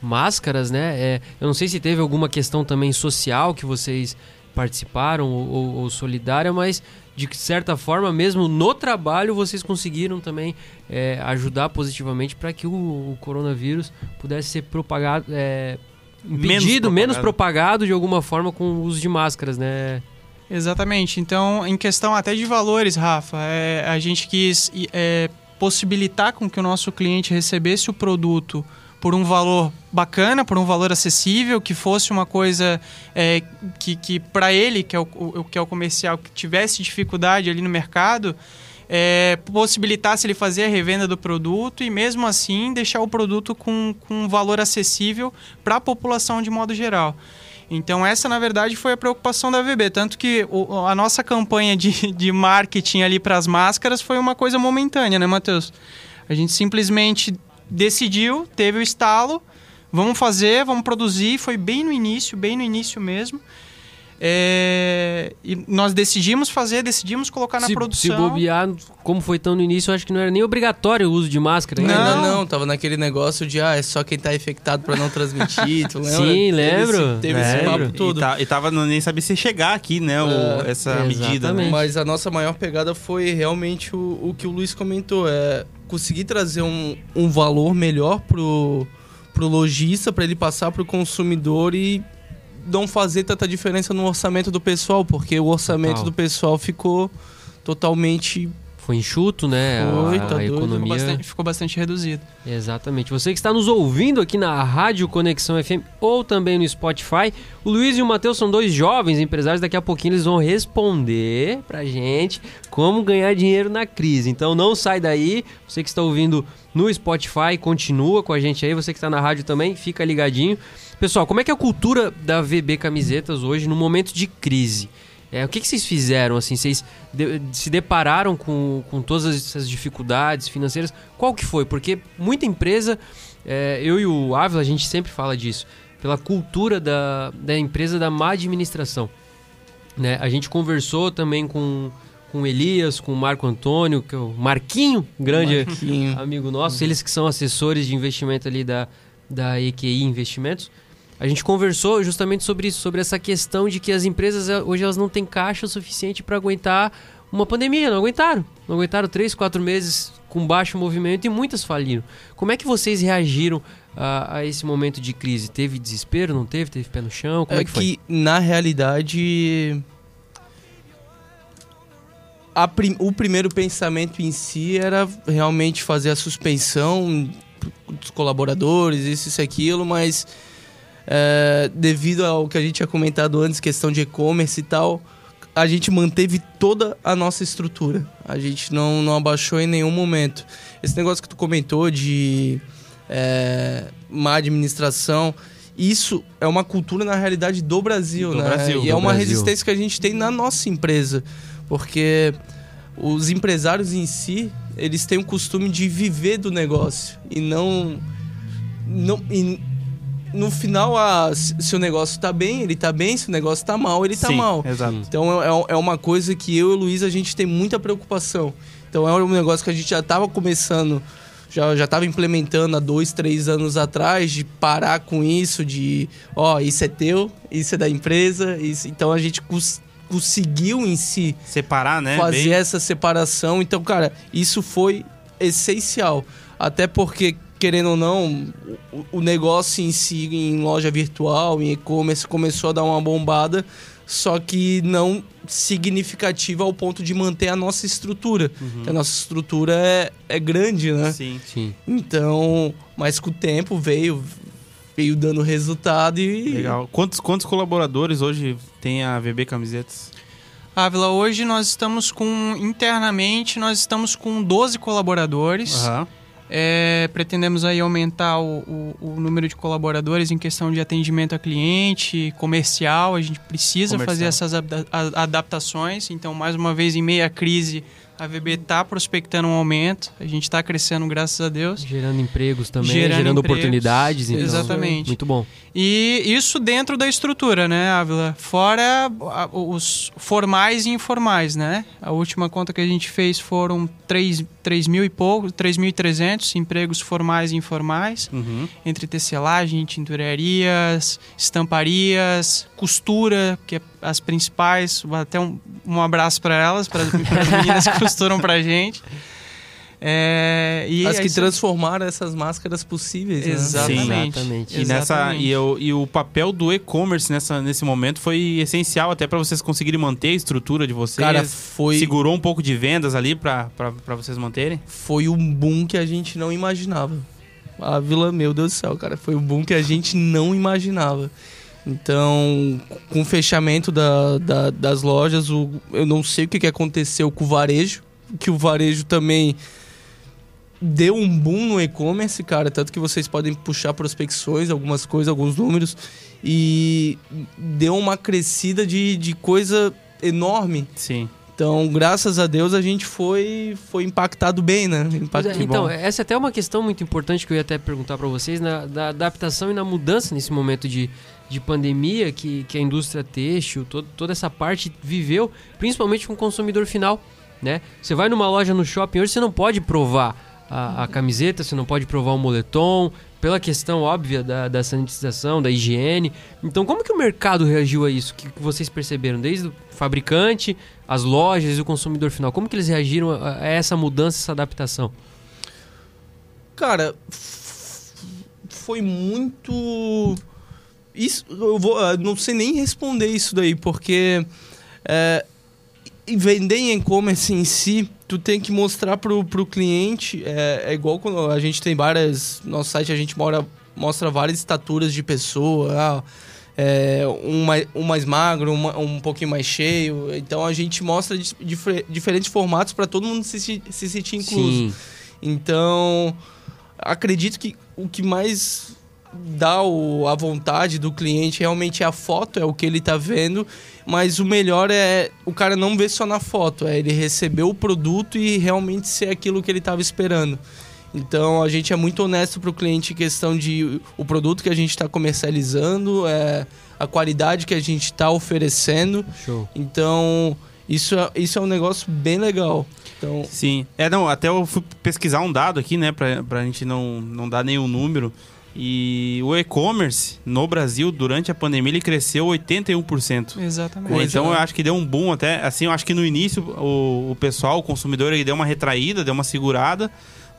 máscaras, né? É, eu não sei se teve alguma questão também social que vocês participaram ou, ou- solidária, mas de certa forma, mesmo no trabalho, vocês conseguiram também é, ajudar positivamente para que o, o coronavírus pudesse ser propagado, é, Menos impedido, menos propagado. propagado de alguma forma com o uso de máscaras, né? Exatamente. Então, em questão até de valores, Rafa, é, a gente quis é, possibilitar com que o nosso cliente recebesse o produto por um valor bacana, por um valor acessível, que fosse uma coisa é, que, que para ele, que é o, o- que é o comercial, que tivesse dificuldade ali no mercado, é, possibilitasse ele fazer a revenda do produto e mesmo assim deixar o produto com, com um valor acessível para a população de modo geral. Então essa, na verdade, foi a preocupação da VB. Tanto que o- a nossa campanha de, de marketing ali para as máscaras foi uma coisa momentânea, né, Matheus? A gente simplesmente decidiu, teve o estalo, vamos fazer, vamos produzir. Foi bem no início, bem no início mesmo. É, e nós decidimos fazer, decidimos colocar na se, produção. se bobear, como foi tão no início, eu acho que não era nem obrigatório o uso de máscara. né? Ainda Não. não, tava naquele negócio de, ah, é só quem tá infectado pra não transmitir, tu lembra? Sim, Teve lembro, esse- Teve esse lembro. papo todo. E, tá- e tava no- nem sabia se chegar aqui, né? o- É, essa exatamente. medida. Né? Mas a nossa maior pegada foi realmente o, o que o Luiz comentou, é conseguir trazer um, um valor melhor pro, pro lojista, para ele passar pro consumidor e não fazer tanta diferença no orçamento do pessoal, porque o orçamento Total. do pessoal ficou totalmente Foi enxuto, né? Foi, a, tá a doido. Ficou economia. bastante, ficou bastante reduzido. Exatamente. Você que está nos ouvindo aqui na Rádio Conexão FM ou também no Spotify, o Luiz e o Matheus são dois jovens empresários. Daqui a pouquinho eles vão responder pra gente como ganhar dinheiro na crise. Então não sai daí. Você que está ouvindo no Spotify, continua com a gente aí. Você que está na rádio também, fica ligadinho. Pessoal, como é que é a cultura da VB Camisetas hoje no momento de crise? É, o que, que vocês fizeram, assim? Vocês de- se depararam com, com todas essas dificuldades financeiras? Qual que foi? Porque muita empresa, é, eu e o Ávila, a gente sempre fala disso, pela cultura da, da empresa da má administração. Né? A gente conversou também com, com o Elias, com o Marco Antônio, que é o Marquinho, grande Marquinho. amigo nosso, eles que são assessores de investimento ali da, da EQI Investimentos. A gente conversou justamente sobre isso, sobre essa questão de que as empresas eh, hoje elas não têm caixa suficiente para aguentar uma pandemia, não aguentaram. Não aguentaram três, quatro meses com baixo movimento e muitas faliram. Como é que vocês reagiram a, a esse momento de crise? Teve desespero, não teve? Teve pé no chão? Como é, é que foi? que, na realidade, prim- o primeiro pensamento em si era realmente fazer a suspensão dos colaboradores, isso, isso, aquilo, mas é, devido ao que a gente tinha comentado antes, questão de e-commerce e tal, a gente manteve toda a nossa estrutura. A gente não, não abaixou em nenhum momento. Esse negócio que tu comentou de é, má administração, isso é uma cultura na realidade do Brasil, Do né? Brasil, e é uma Brasil. resistência que a gente tem na nossa empresa, porque os empresários em si, eles têm o costume de viver do negócio e não não e no final, ah, se, o negócio tá bem, ele tá bem, se o negócio tá mal, ele tá Sim, mal. Exato. Então é, é uma coisa que eu e o Luiz a gente tem muita preocupação. Então é um negócio que a gente já estava começando, já já estava implementando há dois, três anos atrás de parar com isso, de ó, isso é teu, isso é da empresa, isso. Então a gente cons- conseguiu em si Separar, né? fazer Bem- essa separação. Então, cara, isso foi essencial. Até porque querendo ou não, o, o negócio em si, em loja virtual, em e-commerce, começou a dar uma bombada, só que não significativa ao ponto de manter a nossa estrutura. Uhum. A nossa estrutura é, é grande, né? Sim. Sim. Então, mas com o tempo veio, veio dando resultado e. Legal. Quantos, quantos colaboradores hoje tem a VB Camisetas? Ávila, hoje nós estamos com, internamente, nós estamos com 12 colaboradores. Aham. É, pretendemos aí aumentar o, o- o número de colaboradores em questão de atendimento a cliente, comercial. A gente precisa Comercial. fazer essas adaptações. Então, mais uma vez, em meio à crise, a VB está prospectando um aumento. A gente está crescendo, graças a Deus. Gerando empregos também, Gerando gerando, empregos. oportunidades. Então, Exatamente. Muito bom. E isso dentro da estrutura, né, Ávila? Fora os formais e informais, né? A última conta que a gente fez foram 3, 3 mil e pouco, 3.300 empregos formais e informais, Uhum. entre tecelagem, tinturarias, estamparias, costura, que é as principais. Até um, um abraço para elas, para as meninas que costuram pra gente. É, e As que isso- transformaram essas máscaras possíveis. né? Exatamente. Exatamente. E, nessa, Exatamente. e, o, e o papel do e-commerce nessa, nesse momento foi essencial até para vocês conseguirem manter a estrutura de vocês. Cara, foi, Segurou um pouco de vendas ali para vocês manterem? foi um boom que a gente não imaginava. A Vila, meu Deus do céu, cara, foi um boom que a gente não imaginava. Então, com o fechamento da, da- das lojas, o, eu não sei o que, que aconteceu com o varejo, que o varejo também deu um boom no e-commerce, cara, tanto que vocês podem puxar prospecções, algumas coisas, alguns números, e deu uma crescida de, de coisa enorme. Sim. Então, graças a Deus, a gente foi, foi impactado bem, né? Impacto é, bom. então, essa é até uma questão muito importante que eu ia até perguntar para vocês, na, da adaptação e na mudança nesse momento de, de pandemia que, que a indústria têxtil, todo, toda essa parte viveu, principalmente com o consumidor final, né? Você vai numa loja no shopping hoje, você não pode provar a, a camiseta, você não pode provar o moletom, pela questão óbvia da, da sanitização, da higiene. Então, como que o mercado reagiu a isso? O que, vocês perceberam? Desde o fabricante, as lojas e o consumidor final. Como que eles reagiram a, a essa mudança, essa adaptação? Cara, foi muito. Isso, eu vou, ah, não sei nem responder isso daí, porque é, vender em e-commerce em si, tu tem que mostrar pro, pro cliente. É, é igual quando a gente tem várias. No nosso site a gente mora, mostra várias estaturas de pessoa. ah, é, um, mais, um mais magro, uma- um pouquinho mais cheio. Então a gente mostra dif- difer- diferentes formatos para todo mundo se, se, se sentir incluso. Sim. Então, acredito que o que mais dá o, a vontade do cliente realmente é a foto, é o que ele está vendo, mas o melhor é o cara não ver só na foto, é ele receber o produto e realmente ser aquilo que ele estava esperando. Então a gente é muito honesto para o cliente em questão de o produto que a gente está comercializando, é, a qualidade que a gente está oferecendo. Show. Então isso é, isso é um negócio bem legal. Então, Sim. É, não, até eu fui pesquisar um dado aqui, né, pra, pra gente não, não dar nenhum número. E o e-commerce no Brasil, durante a pandemia, ele cresceu 81%. Exatamente. Então eu acho que deu um boom até, assim, eu acho que no início o, o pessoal, o consumidor, ele deu uma retraída, deu uma segurada,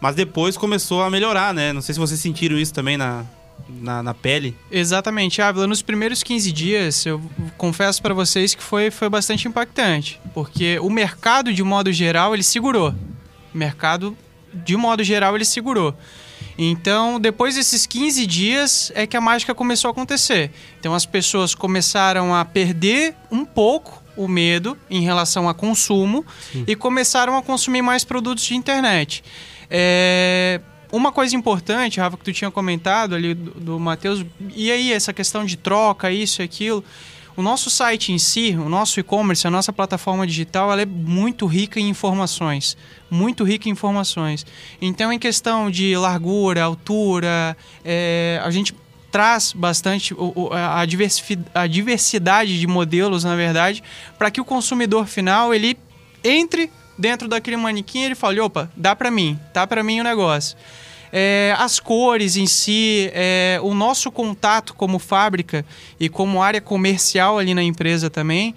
mas depois começou a melhorar, né? Não sei se vocês sentiram isso também na, na, na pele. Exatamente, Ávila. Nos primeiros 15 dias, eu confesso para vocês que foi, foi bastante impactante, porque o mercado, de modo geral, ele segurou. O mercado, de modo geral, ele segurou. Então, depois desses 15 dias é que a mágica começou a acontecer. Então, as pessoas começaram a perder um pouco o medo em relação a consumo e começaram a consumir mais produtos de internet. É, uma coisa importante, Rafa, que tu tinha comentado ali do, do Matheus, e aí essa questão de troca, isso e aquilo. O nosso site em si, o nosso e-commerce, a nossa plataforma digital, ela é muito rica em informações. Muito rica em informações. Então, em questão de largura, altura, é, a gente traz bastante a, diversidade de modelos, na verdade, para que o consumidor final ele entre dentro daquele manequim e ele fale, opa, dá para mim, tá para mim o negócio. É, as cores em si, é, o nosso contato como fábrica e como área comercial ali na empresa também,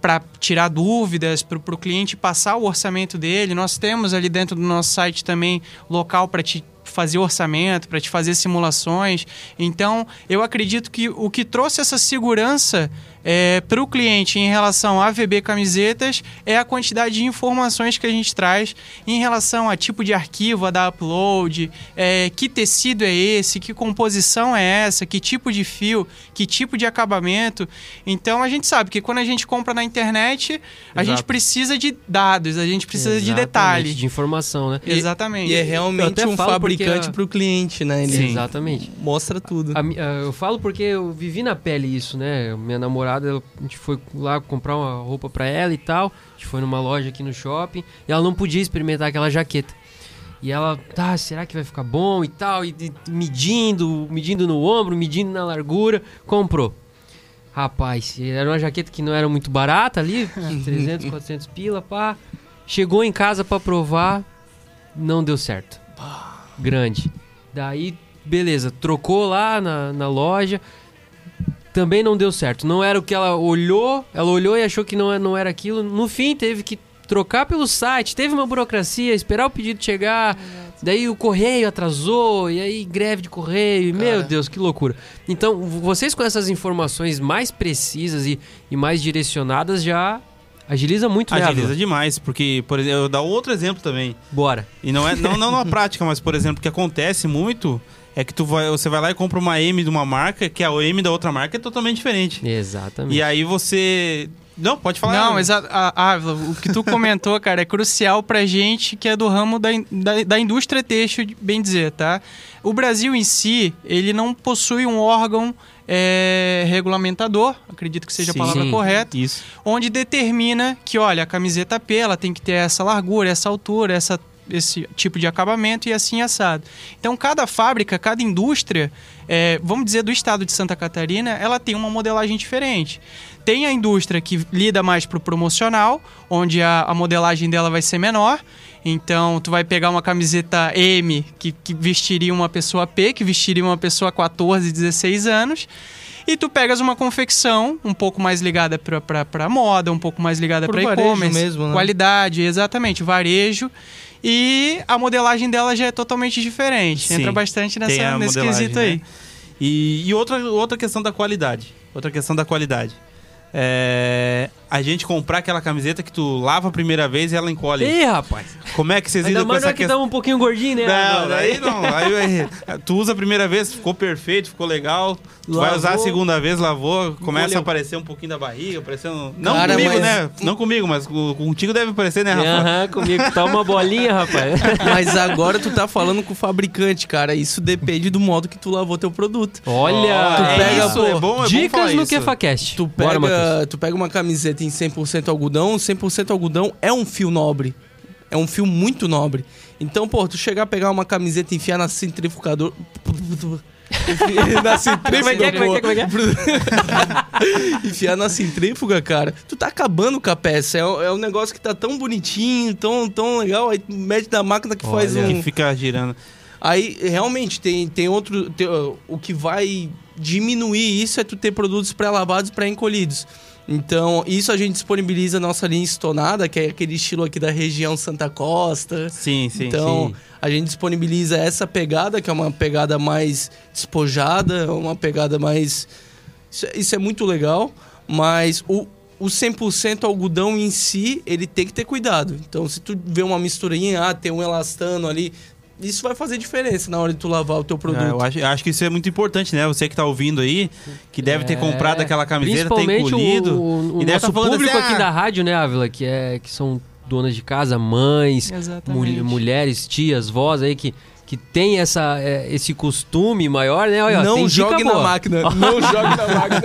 para tirar dúvidas, para o cliente passar o orçamento dele. Nós temos ali dentro do nosso site também local para te fazer orçamento, para te fazer simulações. Então, eu acredito que o que trouxe essa segurança é, para o cliente em relação a VB camisetas é a quantidade de informações que a gente traz em relação a tipo de arquivo a dar upload, é, que tecido é esse, que composição é essa, que tipo de fio, que tipo de acabamento. Então a gente sabe que quando a gente compra na internet, a Exato. gente precisa de dados, a gente precisa de Exatamente, detalhe. De informação, né? Exatamente. E é realmente um fabricante porque a- pro cliente, né? Ele Sim. Exatamente. mostra tudo. A a- eu falo porque eu vivi na pele isso, né? Minha namorada, ela- a gente foi lá comprar uma roupa pra ela e tal. A gente foi numa loja aqui no shopping e ela não podia experimentar aquela jaqueta. E ela, tá, será que vai ficar bom e tal? E, e medindo, medindo no ombro, medindo na largura, comprou. Rapaz, era uma jaqueta que não era muito barata ali, 300, 400 pila, pá. Chegou em casa pra provar, não deu certo. Grande. Daí, beleza, trocou lá na, na loja, também não deu certo. Não era o que ela olhou, ela olhou e achou que não, é- não era aquilo. No fim, teve que trocar pelo site, teve uma burocracia, esperar o pedido chegar. Daí o correio atrasou, e aí greve de correio. e, Meu Deus, que loucura. Então, vocês com essas informações mais precisas e, e mais direcionadas já agiliza muito, né, Agiliza Ávila? demais, porque, por exemplo, eu vou dar outro exemplo também. Bora. E não é não, não na prática, mas, por exemplo, o que acontece muito é que tu vai, você vai lá e compra uma M de uma marca, que a M da outra marca é totalmente diferente. Exatamente. E aí você. Não, pode falar. Não, exato. Ah, o que tu comentou, cara, é crucial pra gente que é do ramo da, in- da, da indústria têxtil, bem dizer, tá? O Brasil em si, ele não possui um órgão é, regulamentador, acredito que seja Sim. a palavra Sim. correta, Isso. onde determina que, olha, a camiseta P, ela tem que ter essa largura, essa altura, essa esse tipo de acabamento e assim assado. Então, cada fábrica, cada indústria, é, vamos dizer, do estado de Santa Catarina, ela tem uma modelagem diferente. Tem a indústria que lida mais pro promocional, onde a, a modelagem dela vai ser menor. Então, tu vai pegar uma camiseta M, que, que vestiria uma pessoa P, que vestiria uma pessoa 14, 16 anos. E tu pegas uma confecção um pouco mais ligada pra moda, um pouco mais ligada varejo e-commerce. mesmo, né? Qualidade, exatamente, varejo. E a modelagem dela já é totalmente diferente. Sim, Entra bastante nessa, nesse quesito aí. né? E, e outra, outra questão da qualidade. Outra questão da qualidade. É, a gente comprar aquela camiseta que tu lava a primeira vez e ela encolhe. Ih, rapaz. Como é que vocês Ainda lidam com mais essa nós que questão? um pouquinho gordinho, né? Não, agora? aí não. Aí, aí, tu usa a primeira vez, ficou perfeito, ficou legal. Tu vai usar a Lavou. segunda vez, lavou, começa Molhou. a aparecer um pouquinho da barriga, aparecendo. Não Cara, comigo, mas- né? Não comigo, mas co- contigo deve aparecer, né, Rafa? Aham, comigo. Tá uma bolinha, rapaz. Mas agora tu tá falando com o fabricante, cara. Isso depende do modo que tu lavou teu produto. Olha, Tu é pega, isso, pô, é bom, é bom dicas falar no isso. QFAcast. Tu Bora, pega, tu pega uma camiseta em 100% algodão, 100% algodão é um fio nobre. É um fio muito nobre. Então, pô, tu chegar a pegar uma camiseta e enfiar na centrifugador... na centrífuga, Como é que é, como é que é, como é que enfiar na centrífuga, cara, tu tá acabando com a peça. É, um- é um negócio que tá tão bonitinho, tão, tão legal. Aí tu mete na máquina que faz Olha. um... Que fica girando. Aí, realmente, tem, tem outro. tem, o que vai diminuir isso é tu ter produtos pré-lavados e pré-encolhidos. Então, isso a gente disponibiliza na nossa linha estonada, que é aquele estilo aqui da região Santa Costa. Sim, sim. então, sim. a gente disponibiliza essa pegada, que é uma pegada mais despojada, uma pegada mais. Isso, é- isso é muito legal, mas o, o 100% algodão em si, ele tem que ter cuidado. Então, se tu vê uma misturinha, ah, tem um elastano ali, isso vai fazer diferença na hora de tu lavar o teu produto. É, eu acho, eu acho que isso é muito importante, né? Você que tá ouvindo aí, que deve ter É, comprado aquela camiseta, ter Principalmente encolhido. o, o e deve nosso tá falando público assim, aqui ah, da rádio, né, Ávila? Que, é, que são donas de casa, mães, mul- mulheres, tias, vós aí que, que tem essa, é, esse costume maior, né? Olha, não tem dica jogue na boa. máquina. Não jogue na máquina.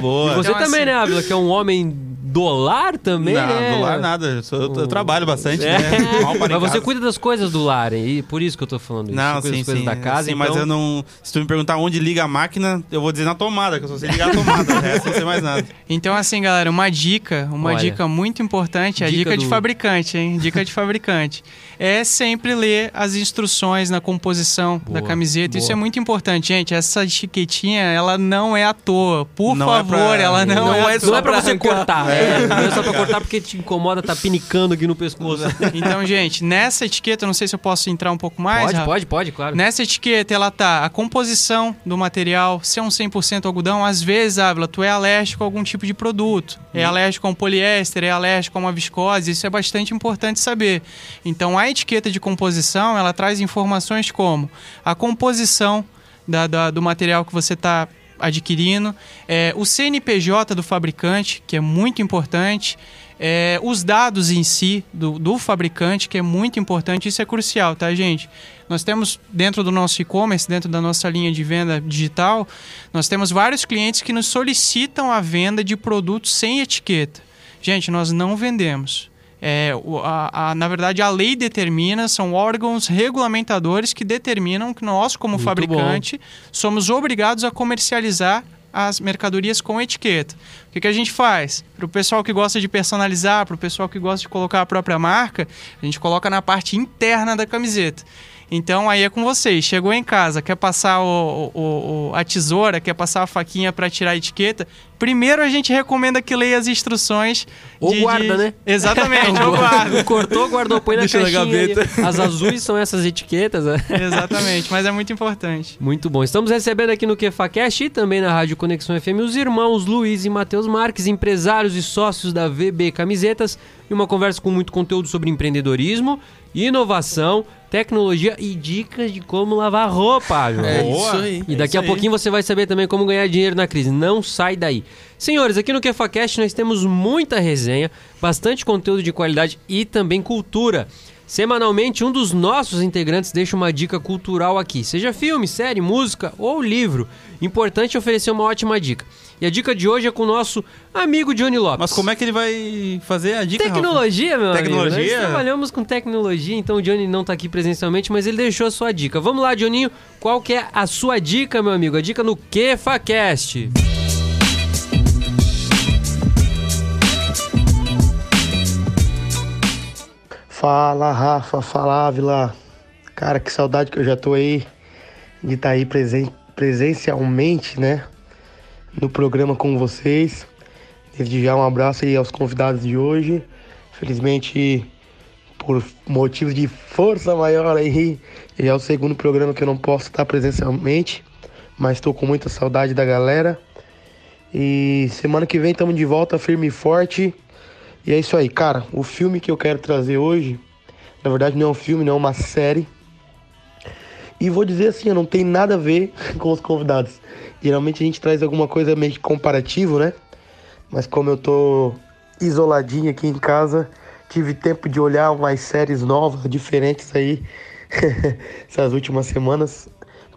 Boa. E você Então, também, assim- né, Ávila? Que é um homem do lar também, não, né? do lar nada. Eu, sou- eu- eu trabalho bastante, É. né? Mas você cuida das coisas do lar, e por isso que eu tô falando isso. Não, você cuida sim, das coisas sim. da casa, sim, então... mas eu não. Se tu me perguntar onde liga a máquina, eu vou dizer na tomada, que eu só sei ligar a tomada. o resto não sei mais nada. Então, assim, galera, uma dica, uma Olha. dica muito importante, é a Dica dica de do- fabricante, hein? Dica de fabricante. É sempre ler as instruções na composição Boa, da camiseta. Isso boa. é muito importante, gente. Essa etiquetinha, ela não é à toa. Por Não é favor, pra- ela não, não é, é à só Não é pra pra você cortar, É, É, não é só pra cortar porque te incomoda, tá pinicando aqui no pescoço. Então, gente, nessa etiqueta, não sei se eu posso entrar um pouco mais. Pode, Rafa. pode, pode, claro. Nessa etiqueta, ela tá a composição do material, se é um 100% algodão, às vezes, Ávila, tu é alérgico a algum tipo de produto. É alérgico a um poliéster, é alérgico a uma viscose, isso é bastante importante saber. Então, a etiqueta de composição, ela traz informações como a composição da- da- do material que você está adquirindo, é, o CNPJ do fabricante, que é muito importante, é, os dados em si do, do fabricante, que é muito importante, isso é crucial, tá, gente? Nós temos dentro do nosso e-commerce, dentro da nossa linha de venda digital, nós temos vários clientes que nos solicitam a venda de produtos sem etiqueta. Gente, nós não vendemos. É, a- a- na verdade, a lei determina, são órgãos regulamentadores que determinam que nós, como Muito fabricante, somos obrigados a comercializar as mercadorias com etiqueta. O que, que a gente faz? Para o pessoal que gosta de personalizar, para o pessoal que gosta de colocar a própria marca, a gente coloca na parte interna da camiseta. Então aí é com vocês. Chegou em casa, quer passar o- o- o- a tesoura, quer passar a faquinha para tirar a etiqueta. Primeiro a gente recomenda que leia as instruções. Ou de- guarda, de- né? Exatamente, ou guarda. Cortou, guardou, põe na Deixa na caixinha. aí. gaveta. As azuis são essas etiquetas, né? Exatamente, mas é muito importante. Muito bom. Estamos recebendo aqui no QFACast e também na Rádio Conexão FM os irmãos Luiz e Matheus Marques, empresários e sócios da VB Camisetas, e uma conversa com muito conteúdo sobre empreendedorismo, inovação, tecnologia e dicas de como lavar roupa, João. É Boa. isso aí. E é daqui isso a aí. pouquinho você vai saber também como ganhar dinheiro na crise. Não sai daí. Senhores, aqui no QFACast nós temos muita resenha, bastante conteúdo de qualidade e também cultura. Semanalmente, um dos nossos integrantes deixa uma dica cultural aqui, seja filme, série, música ou livro. Importante oferecer uma ótima dica. E a dica de hoje é com o nosso amigo Johnny Lopes. Mas como é que ele vai fazer a dica, Rafa? Tecnologia, meu amigo. Tecnologia? Nós trabalhamos com tecnologia, então o Johnny não tá aqui presencialmente, mas ele deixou a sua dica. Vamos lá, Johninho. Qual que é a sua dica, meu amigo? A dica no QFACast. Fala Rafa, fala Ávila. Cara, que saudade que eu já tô aí de estar aí presen presencialmente, né? No programa com vocês. Desde já um abraço aí aos convidados de hoje. Felizmente, por motivos de força maior aí, já é o segundo programa que eu não posso estar presencialmente. Mas estou com muita saudade da galera. E semana que vem estamos de volta firme e forte. E é isso aí, cara. O filme que eu quero trazer hoje, na verdade não é um filme, não é uma série. E vou dizer assim, não tem nada a ver com os convidados. Geralmente a gente traz alguma coisa meio que comparativo, né? Mas como eu tô isoladinho aqui em casa, tive tempo de olhar umas séries novas, diferentes aí, essas últimas semanas,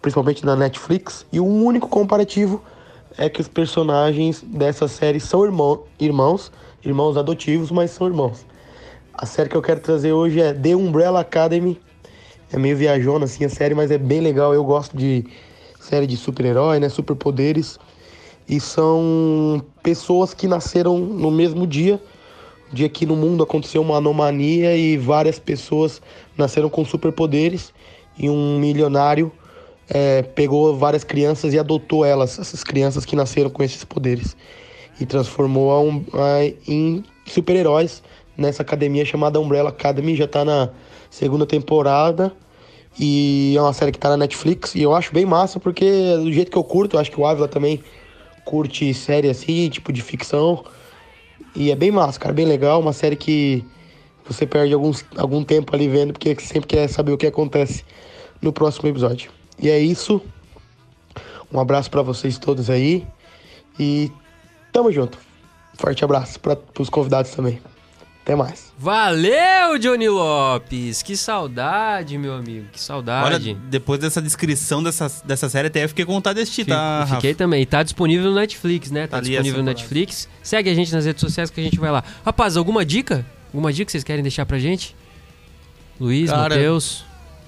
principalmente na Netflix. E o único comparativo é que os personagens dessa série são irmão, irmãos, irmãos adotivos, mas são irmãos. A série que eu quero trazer hoje é The Umbrella Academy. É meio viajona assim a série, mas é bem legal. Eu gosto de série de super-herói, né, superpoderes. E são pessoas que nasceram no mesmo dia, dia que no mundo aconteceu uma anomalia e várias pessoas nasceram com superpoderes e um milionário é, pegou várias crianças e adotou elas, essas crianças que nasceram com esses poderes, e transformou a um, a- em super-heróis nessa academia chamada Umbrella Academy. Já tá na segunda temporada e é uma série que tá na Netflix. E eu acho bem massa porque do jeito que eu curto, eu acho que o Ávila também curte série assim, tipo de ficção. E é bem massa, cara, bem legal. Uma série que você perde alguns, algum tempo ali vendo, porque sempre quer saber o que acontece no próximo episódio. E é isso. Um abraço pra vocês todos aí. E tamo junto. Forte abraço para os convidados também. Até mais. Valeu, Johnny Lopes! Que saudade, meu amigo. Que Olha, saudade. depois dessa descrição dessa, dessa série, até eu fiquei com vontade de assistir, tá, Rafa? Fiquei também. Tá disponível no Netflix, né? Tá, ali disponível no. Netflix. Segue a gente nas redes sociais que a gente vai lá. Rapaz, alguma dica? Alguma dica que vocês querem deixar pra gente? Luiz, Cara, Matheus.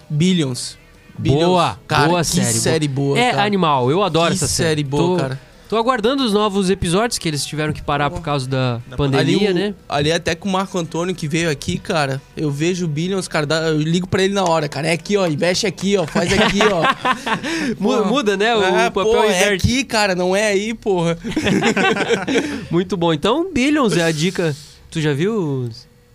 Billions. Boa, cara, boa que série. série boa, é cara. animal, eu adoro que essa série série. boa, Tô- cara. Tô aguardando os novos episódios que eles tiveram que parar por causa da, pandemia, ali, o- né? Ali até com o Marco Antônio que veio aqui, cara, eu vejo o Billions, cara, eu ligo pra ele na hora, cara. É aqui, ó, investe aqui, ó, faz aqui, ó. Mu- Muda, né? O é, papel pô, é aqui, cara, não é aí, porra. Muito bom. Então, Billions é a dica. Tu já viu?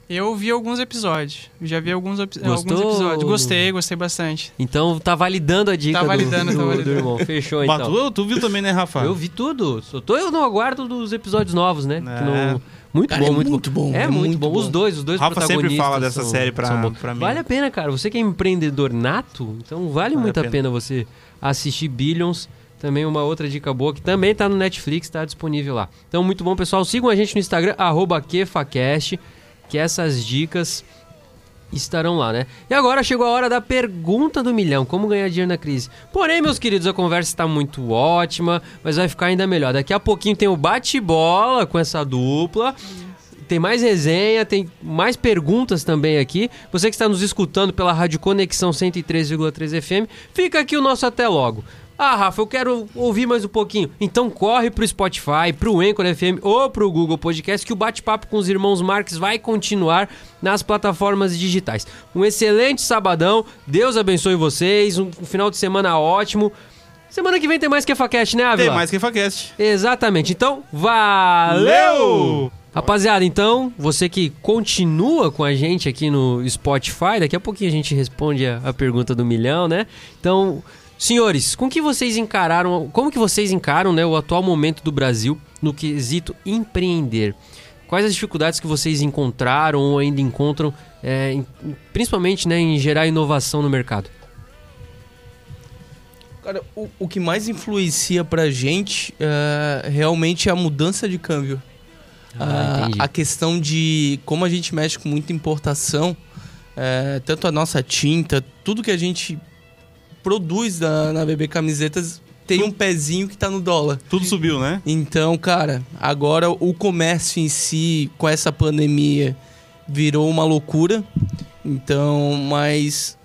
Eu vi alguns episódios. Já vi alguns, Gostou? alguns episódios. Gostei, gostei bastante. Então tá validando a dica Tá do- validando, do, tá do validando. irmão. Fechou, Mas então. tu, tu viu também, né, Rafa? Eu vi tudo. Só tô eu no aguardo dos episódios novos, né? É. Não- Muito Cara, bom, é muito, muito bom, É, é muito, muito bom. bom. Os dois, os dois Rafa sempre protagonistas fala dessa são- série pra- pra mim. Vale a pena, cara. Você que é empreendedor nato, então vale, Vale muito a a pena. você assistir Billions. Também uma outra dica boa que também tá no Netflix, tá disponível lá. Então, muito bom, pessoal. Sigam a gente no Instagram, arroba KefaCast, que essas dicas estarão lá, né? E agora chegou a hora da pergunta do milhão: como ganhar dinheiro na crise? Porém, meus queridos, a conversa está muito ótima, mas vai ficar ainda melhor. Daqui a pouquinho tem o bate-bola com essa dupla. Tem mais resenha, tem mais perguntas também aqui. Você que está nos escutando pela Rádio Conexão 103,3 FM, fica aqui o nosso até logo. Ah, Rafa, eu quero ouvir mais um pouquinho. Então corre pro Spotify, pro Anchor FM ou pro Google Podcast que o bate-papo com os irmãos Marques vai continuar nas plataformas digitais. Um excelente sabadão, Deus abençoe vocês, um final de semana ótimo. Semana que vem tem mais que Facast, né, Tem Ávila? mais que Facast. Exatamente. Então, valeu! Rapaziada, então, você que continua com a gente aqui no Spotify, daqui a pouquinho a gente responde a, a pergunta do milhão, né? Então, senhores, com que vocês encararam, como que vocês encaram, né, o atual momento do Brasil no quesito empreender? Quais as dificuldades que vocês encontraram ou ainda encontram, é, em- principalmente, né, em gerar inovação no mercado? Cara, o, o que mais influencia pra gente é realmente a mudança de câmbio. Ah, a, a questão de como a gente mexe com muita importação, é, tanto a nossa tinta, tudo que a gente produz na, na BB Camisetas tem um pezinho que tá no dólar. Tudo subiu, né? Então, cara, agora o comércio em si, com essa pandemia, virou uma loucura. Então, mas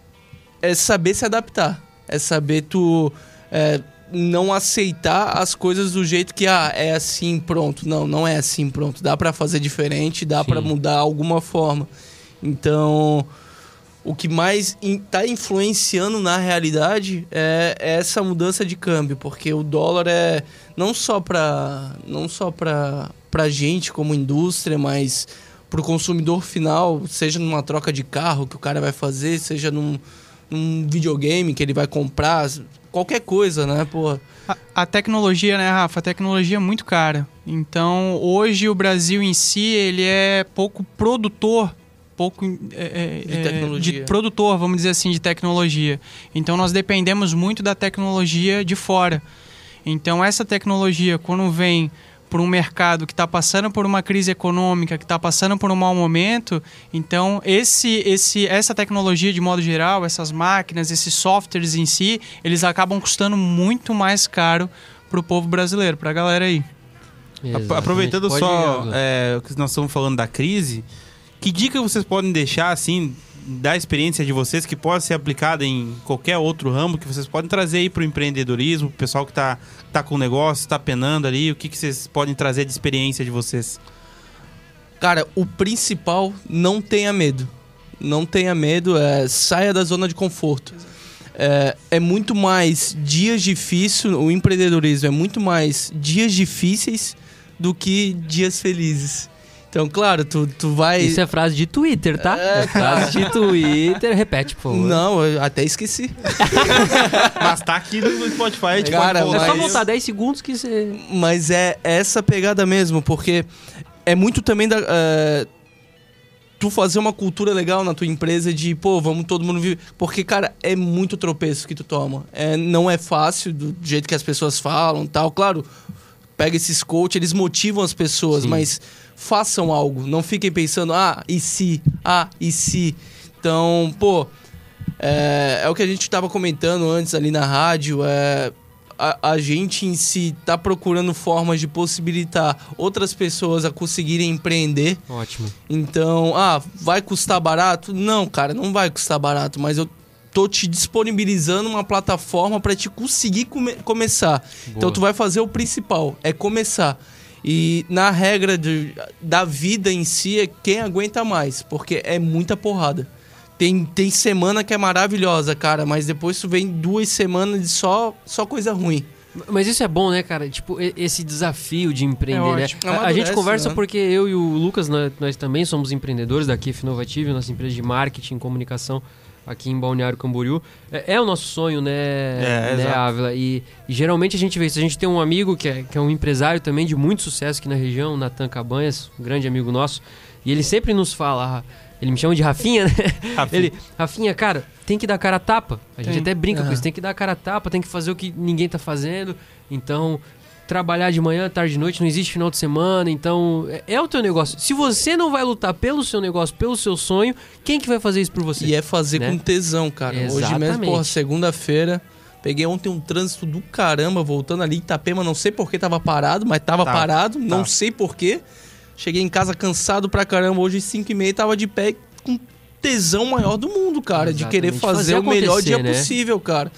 é saber se adaptar. É saber tu é, não aceitar as coisas do jeito que, ah, é assim, pronto. Não, não é assim, pronto. Dá pra fazer diferente, dá pra mudar alguma forma. Então, o que mais in, tá influenciando na realidade é, é essa mudança de câmbio, porque o dólar é não só para não só para para gente como indústria, mas para o consumidor final, seja numa troca de carro que o cara vai fazer, seja num, num videogame que ele vai comprar, qualquer coisa, né, pô. A, a tecnologia, né, Rafa? A tecnologia é muito cara. Então, hoje o Brasil em si, ele é pouco produtor, pouco é, é, De é, tecnologia. de produtor, vamos dizer assim, de tecnologia. Então, nós dependemos muito da tecnologia de fora. Então, essa tecnologia, quando vem por um mercado que está passando por uma crise econômica, que está passando por um mau momento, então esse, esse, essa tecnologia de modo geral, essas máquinas, esses softwares em si, eles acabam custando muito mais caro para o povo brasileiro, para a galera aí. Exatamente. Aproveitando Pode só Ávila. é, o que nós estamos falando da crise, que dica vocês podem deixar, assim, da experiência de vocês, que pode ser aplicada em qualquer outro ramo, que vocês podem trazer aí para o empreendedorismo, o pessoal que tá, tá com negócio, tá penando ali, o que, que vocês podem trazer de experiência de vocês? Cara, o principal, não tenha medo. Não tenha medo, é, saia da zona de conforto. É, é muito mais dias difíceis, o empreendedorismo é muito mais dias difíceis do que dias felizes. Então, claro, tu, tu vai. Isso é frase de Twitter, tá? É frase de Twitter. Repete, por favor. Não, eu até esqueci. Mas tá aqui no Spotify, a gente Cara, pode É só mas- voltar 10 segundos que você. Mas é essa pegada mesmo, porque é muito também da. é, tu fazer uma cultura legal na tua empresa de, pô, vamos todo mundo viver. Porque, cara, é muito tropeço que tu toma. É, não é fácil do jeito que as pessoas falam tal. Claro, pega esses coach, eles motivam as pessoas, Sim. mas façam algo. Não fiquem pensando, ah, e se? Ah, e se? Então, pô, é, é o que a gente estava comentando antes ali na rádio. É, a, a gente em si tá procurando formas de possibilitar outras pessoas a conseguirem empreender. Ótimo. Então, ah, vai custar barato? Não, cara, não vai custar barato, mas eu tô te disponibilizando uma plataforma para te conseguir come começar. Boa. Então tu vai fazer o principal, é começar. E na regra de, da vida em si é quem aguenta mais, porque é muita porrada. Tem, tem semana que é maravilhosa, cara, mas depois tu vem duas semanas de só, só coisa ruim. Mas isso é bom, né, cara? Tipo, esse desafio de empreender, é né? A, a, gente conversa né? porque eu e o Lucas, nós, nós também somos empreendedores da Kif Inovative, nossa empresa de marketing e comunicação aqui em Balneário Camboriú. É, é o nosso sonho, né, é, né Ávila? E, e, geralmente a gente vê isso. A gente tem um amigo que é, que é um empresário também de muito sucesso aqui na região, Natan Cabanhas, um grande amigo nosso. E ele sempre nos fala, ele me chama de Rafinha, né? Rafinha. Ele, Rafinha, cara, tem que dar cara a tapa. A gente tem. até brinca uhum. com isso, tem que dar cara a tapa, tem que fazer o que ninguém tá fazendo. Então, trabalhar de manhã, tarde de noite, não existe final de semana, então é, é, o teu negócio. Se você não vai lutar pelo seu negócio, pelo seu sonho, quem que vai fazer isso por você? E é fazer né? com tesão, cara. Exatamente. Hoje mesmo, porra, segunda-feira, peguei ontem um trânsito do caramba, voltando ali em Itapema, não sei por que tava parado, mas tava tá. parado, tá. não sei por quê. Cheguei em casa cansado pra caramba, hoje 5 e meia tava de pé com tesão maior do mundo, cara, Exatamente. de querer fazer, fazer o melhor dia né? possível, cara.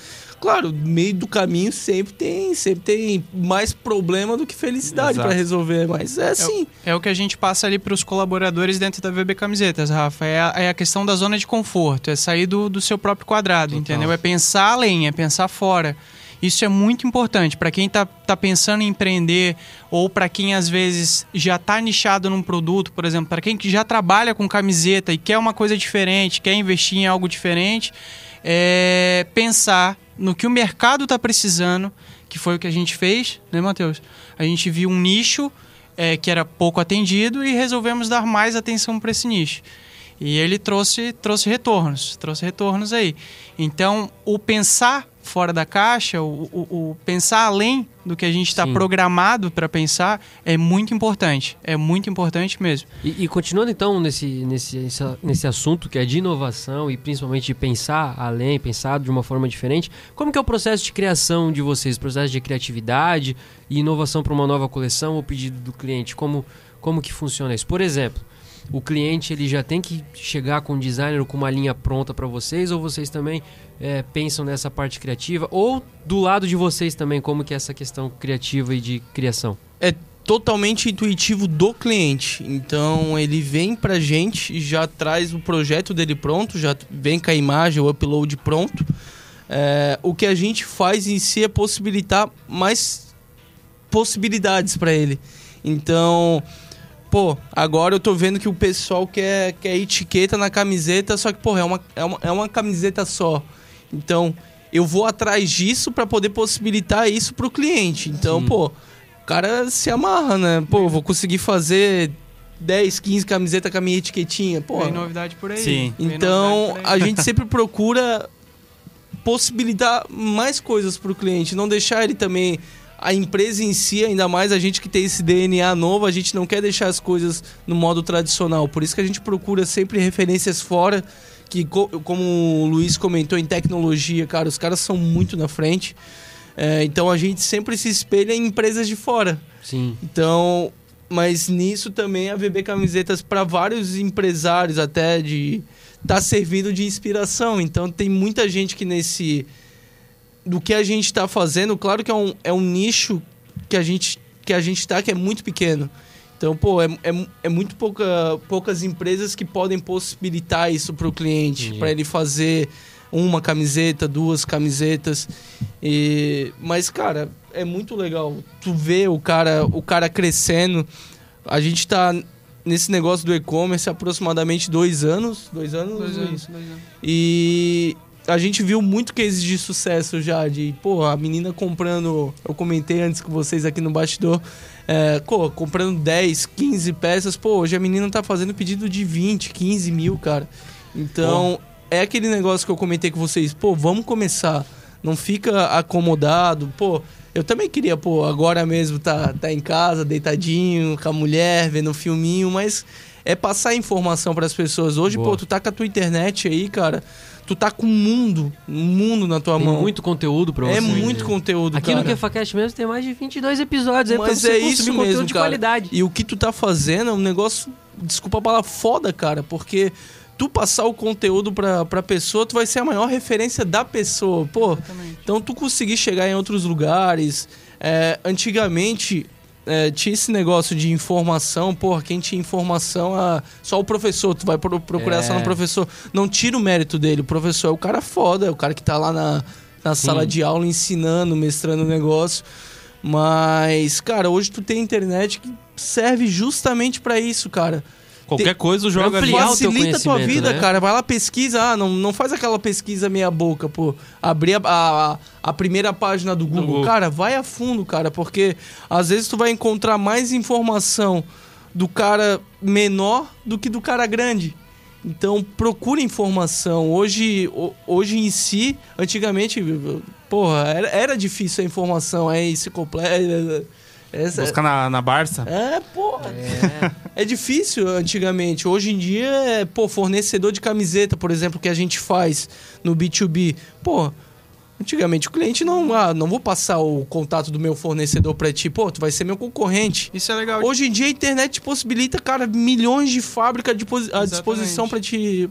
Claro, meio do caminho sempre tem, sempre tem mais problema do que felicidade para resolver, mas é assim. É, é, o que a gente passa ali para os colaboradores dentro da VB Camisetas, Rafa. É a, é a, questão da zona de conforto, é sair do, do seu próprio quadrado, Total. entendeu? É pensar além, é pensar fora. Isso é muito importante para quem está tá pensando em empreender ou para quem às vezes já está nichado num produto, por exemplo, para quem já trabalha com camiseta e quer uma coisa diferente, quer investir em algo diferente, é pensar no que o mercado está precisando, que foi o que a gente fez, né, Matheus? A gente viu um nicho é, que era pouco atendido e resolvemos dar mais atenção para esse nicho. E ele trouxe, trouxe retornos, trouxe retornos aí. Então, o pensar fora da caixa, o, o, o pensar além do que a gente está programado para pensar é muito importante. É muito importante mesmo. E, e, continuando então nesse, nesse, nesse assunto que é de inovação e principalmente de pensar além, pensar de uma forma diferente, como que é o processo de criação de vocês? O processo de criatividade e inovação para uma nova coleção ou pedido do cliente? Como, como que funciona isso? Por exemplo, o cliente ele já tem que chegar com o designer com uma linha pronta para vocês ou vocês também é, pensam nessa parte criativa? Ou do lado de vocês também como que é essa questão criativa e de criação? É totalmente intuitivo do cliente. Então ele vem para gente e já traz o projeto dele pronto já vem com a imagem o upload pronto. É, o que a gente faz em si é possibilitar mais possibilidades para ele. Então pô, agora eu tô vendo que o pessoal quer, quer etiqueta na camiseta, só que, pô, é uma, é uma, é uma camiseta só. Então, eu vou atrás disso para poder possibilitar isso pro cliente. Então, Sim. pô, o cara se amarra, né? Pô, vou conseguir fazer 10, 15 camisetas com a minha etiquetinha. Pô, Tem novidade por aí. Sim. Então, a gente sempre procura possibilitar mais coisas pro cliente, não deixar ele também a empresa em si, ainda mais a gente que tem esse DNA novo, a gente não quer deixar as coisas no modo tradicional. Por isso que a gente procura sempre referências fora, que como o Luiz comentou em tecnologia, cara, os caras são muito na frente. É, então a gente sempre se espelha em empresas de fora. Sim. Então, mas nisso também a VB Camisetas para vários empresários até de tá servindo de inspiração. Então tem muita gente que nesse do que a gente está fazendo, claro que é um, é um nicho que a gente que a gente está que é muito pequeno. Então, pô, é, é, é, muito pouca, poucas empresas que podem possibilitar isso para o cliente, para ele fazer uma camiseta, duas camisetas. E, mas, cara, é muito legal. Tu vê o cara, o cara crescendo. A gente está nesse negócio do e-commerce há aproximadamente dois anos. Dois anos? Dois anos, dois anos. E a gente viu muito cases de sucesso já, de, pô, a menina comprando, eu comentei antes com vocês aqui no bastidor, é, pô, comprando 10, 15 peças, pô, hoje a menina tá fazendo pedido de 20, 15 mil, cara. Então, pô. é aquele negócio que eu comentei com vocês, pô, vamos começar, não fica acomodado, pô, eu também queria, pô, agora mesmo tá, tá em casa, deitadinho, com a mulher, vendo um filminho, mas é passar informação para as pessoas. Hoje, Boa. pô, tu tá com a tua internet aí, cara tu tá com um mundo, um mundo na tua tem mão. muito conteúdo pra é você. É muito conteúdo, Aqui cara. no KefaCast mesmo tem mais de 22 episódios Mas é isso conteúdo mesmo, de cara. qualidade. E o que tu tá fazendo é um negócio, desculpa a palavra, foda, cara, porque tu passar o conteúdo pra, pra pessoa, tu vai ser a maior referência da pessoa. Pô, então tu conseguir chegar em outros lugares. É, antigamente, é, tinha esse negócio de informação, porra, quem tinha informação, ah, só o professor, tu vai pro- procurar É. só no professor. Não tira o mérito dele, o professor é o cara foda, é o cara que tá lá na, na sala de aula ensinando, mestrando o negócio. Mas, cara, hoje tu tem internet que serve justamente pra isso, cara. Qualquer coisa joga ali. Facilita a tua vida, né? cara. Vai lá, pesquisa. Ah, não, não faz aquela pesquisa meia boca, pô. Abrir a, a, a primeira página do Google. Google. Cara, vai a fundo, cara. Porque às vezes tu vai encontrar mais informação do cara menor do que do cara grande. Então, procura informação. Hoje, ho- hoje em si, antigamente, porra, era, era difícil a informação. É isso completa. Essa, Buscar na, na Barça. é, porra. É. difícil antigamente. Hoje em dia é, pô, fornecedor de camiseta, por exemplo, que a gente faz no B2B. Pô, antigamente o cliente não, ah, não vou passar o contato do meu fornecedor pra ti, pô, tu vai ser meu concorrente. Isso é legal. Hoje em dia a internet possibilita, cara, milhões de fábricas à disposição pra te.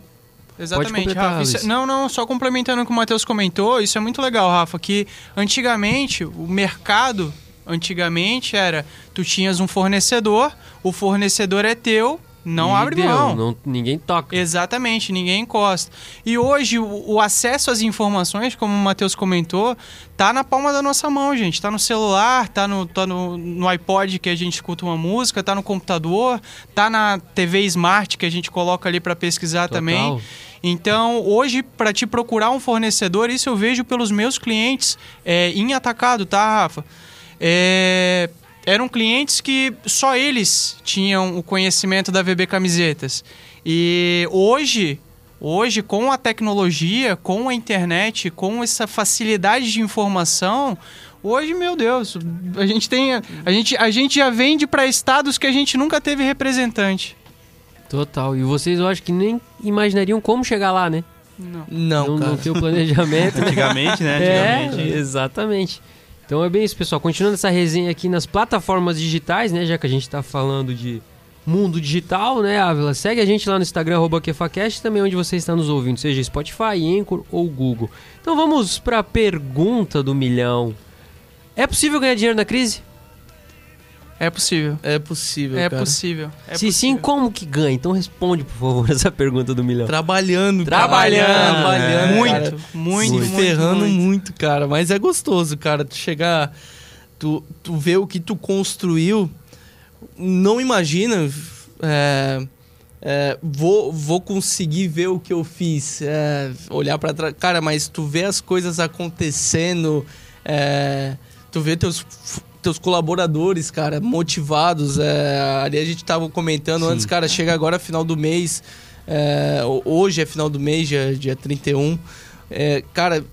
Exatamente, Rafa. Isso é- não, não, só complementando o que o Matheus comentou, isso é muito legal, Rafa, que antigamente o mercado, antigamente era, tu tinhas um fornecedor, o fornecedor é teu, não E abre deu, mão. não- ninguém toca. Exatamente, ninguém encosta. E hoje o, o acesso às informações, como o Matheus comentou, tá na palma da nossa mão, gente. Tá no celular, tá no, tá no, no iPod que a gente escuta uma música, tá no computador, tá na TV Smart que a gente coloca ali para pesquisar Total. também. Então, hoje, para te procurar um fornecedor, isso eu vejo pelos meus clientes é, em atacado, tá, Rafa? É, eram clientes que só eles tinham o conhecimento da VB Camisetas. E hoje, hoje com a tecnologia, com a internet, com essa facilidade de informação, hoje, meu Deus, a gente tem a gente, a gente já vende para estados que a gente nunca teve representante. Total. E vocês, eu acho que nem imaginariam como chegar lá, né? Não. Não, não, cara. não ter o planejamento. né? Antigamente, né? É, Antigamente. exatamente. Então é bem isso, pessoal. Continuando essa resenha aqui nas plataformas digitais, né? Já que a gente tá falando de mundo digital, né, Ávila? Segue a gente lá no Instagram, KefaCast, também onde você está nos ouvindo, seja Spotify, Anchor ou Google. Então vamos para a pergunta do milhão. É possível ganhar dinheiro na crise? É possível. É possível, É cara. possível. É Se sim, possível. como que ganha? Então responde, por favor, essa pergunta do milhão. Trabalhando, Trabalhando, cara. trabalhando, muito, cara. muito, se muito, ferrando muito. muito. cara. Mas é gostoso, cara. Tu chegar, tu, tu vê o que tu construiu, não imagina. é, é, vou, vou conseguir ver o que eu fiz, é, olhar pra trás. Cara, mas tu vê as coisas acontecendo, é, tu vê teus, teus colaboradores, cara, motivados. é, ali a gente tava comentando Sim. antes, cara, chega agora final do mês. é, ho- hoje é final do mês, dia, dia 31. É, cara,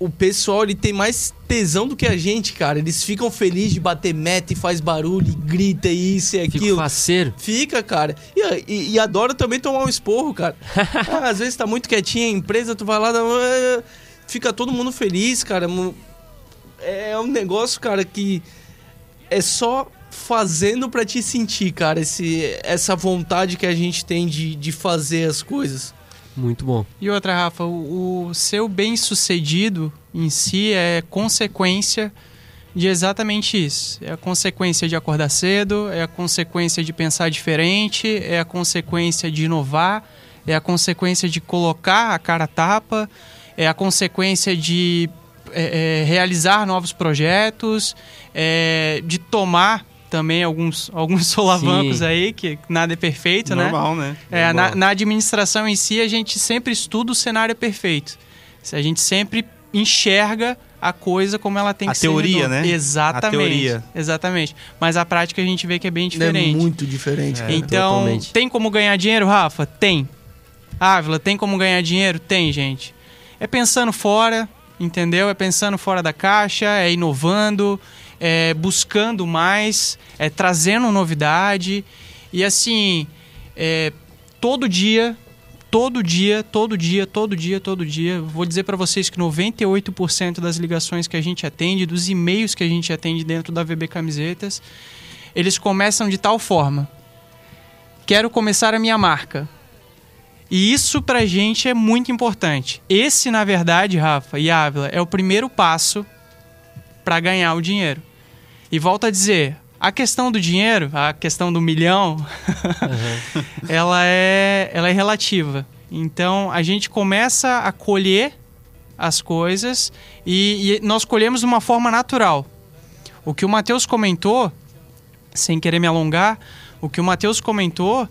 o pessoal ele tem mais tesão do que a gente, cara. Eles ficam felizes de bater meta e faz barulho, e grita e isso e aquilo. faceiro. Fica, cara. E, e, e adora também tomar um esporro, cara. Ah, às vezes tá muito quietinha a empresa, tu vai lá, dá fica todo mundo feliz, cara. Mu- É um negócio, cara, que é só fazendo pra te sentir, cara, esse, essa vontade que a gente tem de, de fazer as coisas. Muito bom. E outra, Rafa, o, o seu bem-sucedido em si é consequência de exatamente isso. É a consequência de acordar cedo, é a consequência de pensar diferente, é a consequência de inovar, é a consequência de colocar a cara a tapa, é a consequência de é, é, realizar novos projetos, é, de tomar também alguns, alguns solavancos Sim. aí, que nada é perfeito, né? Normal, né? É, na, na administração em si, a gente sempre estuda o cenário perfeito. A gente sempre enxerga a coisa como ela tem A que ser. teoria, no- né? Exatamente. A teoria. Exatamente. Mas a prática a gente vê que é bem diferente. É muito diferente. cara. então, totalmente. tem como ganhar dinheiro, Rafa? Tem. Ávila, tem como ganhar dinheiro? Tem, gente. É pensando fora, entendeu? É pensando fora da caixa, é inovando, é buscando mais, é trazendo novidade. E assim, é, todo dia, todo dia, todo dia, todo dia, todo dia, vou dizer para vocês que 98% das ligações que a gente atende, dos e-mails que a gente atende dentro da VB Camisetas, eles começam de tal forma: quero começar a minha marca. E isso pra gente é muito importante. Esse, na verdade, Rafa e Ávila, é o primeiro passo para ganhar o dinheiro. E volto a dizer, a questão do dinheiro, a questão do milhão, uhum. ela, é, ela é relativa. Então a gente começa a colher as coisas e, e nós colhemos de uma forma natural. O que o Matheus comentou, sem querer me alongar, o que o Matheus comentou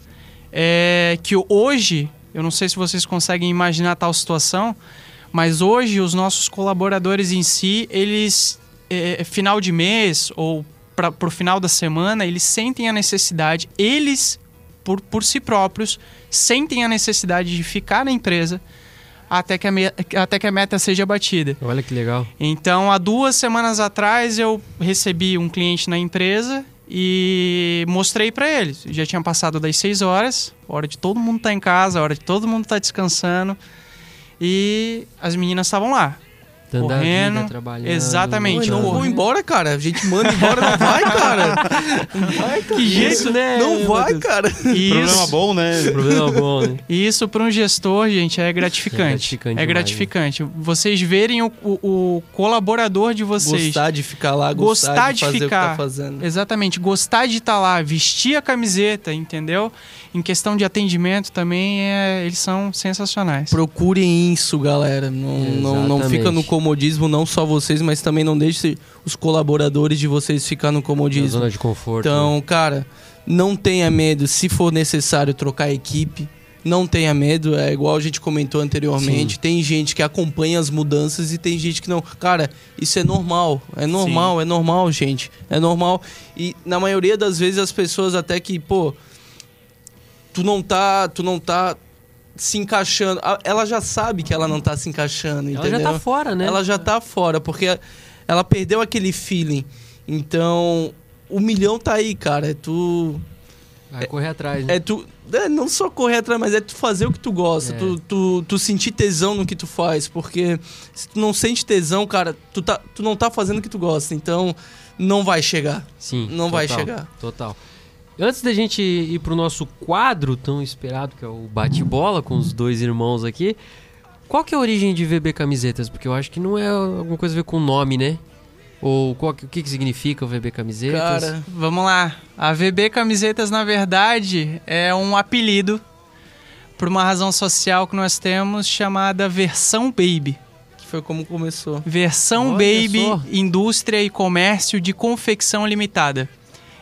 é que hoje, eu não sei se vocês conseguem imaginar tal situação, mas hoje os nossos colaboradores em si, eles, é, final de mês ou para o final da semana, eles sentem a necessidade, eles, por, por si próprios, sentem a necessidade de ficar na empresa até que, a até que a meta seja batida. Olha que legal. Então, há duas semanas atrás, eu recebi um cliente na empresa e mostrei para eles. Já tinha passado das 6 horas, hora de todo mundo estar tá em casa, hora de todo mundo estar tá descansando. E as meninas estavam lá. Dando correndo, vida, trabalhando. Exatamente. não vou embora, cara. A gente manda embora, não vai, cara. Não vai, cara. Que jeito, né? Não vai, cara. Isso. Problema bom, né? Problema bom, né? Isso para um gestor, gente, é gratificante. É gratificante. É gratificante. Demais, né? Vocês verem o, o, o, colaborador de vocês. Gostar de ficar lá, gostar, gostar de, de ficar. Tá Exatamente. Gostar de estar tá lá, vestir a camiseta, entendeu? Em questão de atendimento também, é, eles são sensacionais. Procurem isso, galera. Não, não, não fica no comodismo, não só vocês, mas também não deixe os colaboradores de vocês ficar no comodismo. Na zona de conforto. Então, né? cara, não tenha medo. Se for necessário trocar a equipe, não tenha medo. É igual a gente comentou anteriormente. Sim. Tem gente que acompanha as mudanças e tem gente que não. Cara, isso é normal. É normal, Sim. é normal, gente. É normal. E na maioria das vezes as pessoas até que, pô, tu não tá, tu não tá se encaixando. Ela já sabe que ela não tá se encaixando, ela entendeu? Ela já tá fora, né? Ela já tá fora, porque ela perdeu aquele feeling. Então, o milhão tá aí, cara. É tu. Vai correr atrás, né? É tu. É, não só correr atrás, mas é tu fazer o que tu gosta. É. Tu, tu, tu sentir tesão no que tu faz. Porque se tu não sente tesão, cara, tu, tá, tu não tá fazendo o que tu gosta. Então, não vai chegar. Sim. Não total, vai chegar. Total. Antes da gente ir pro nosso quadro tão esperado, que é o bate-bola com os dois irmãos aqui, qual que é a origem de VB Camisetas? Porque eu acho que não é alguma coisa a ver com o nome, né? Ou qual, o que, que significa o VB Camisetas? Cara, vamos lá. A VB Camisetas, na verdade, é um apelido por uma razão social que nós temos chamada Versão Baby. Que foi como começou. Versão Olha Baby só. Indústria e Comércio de Confecção Limitada.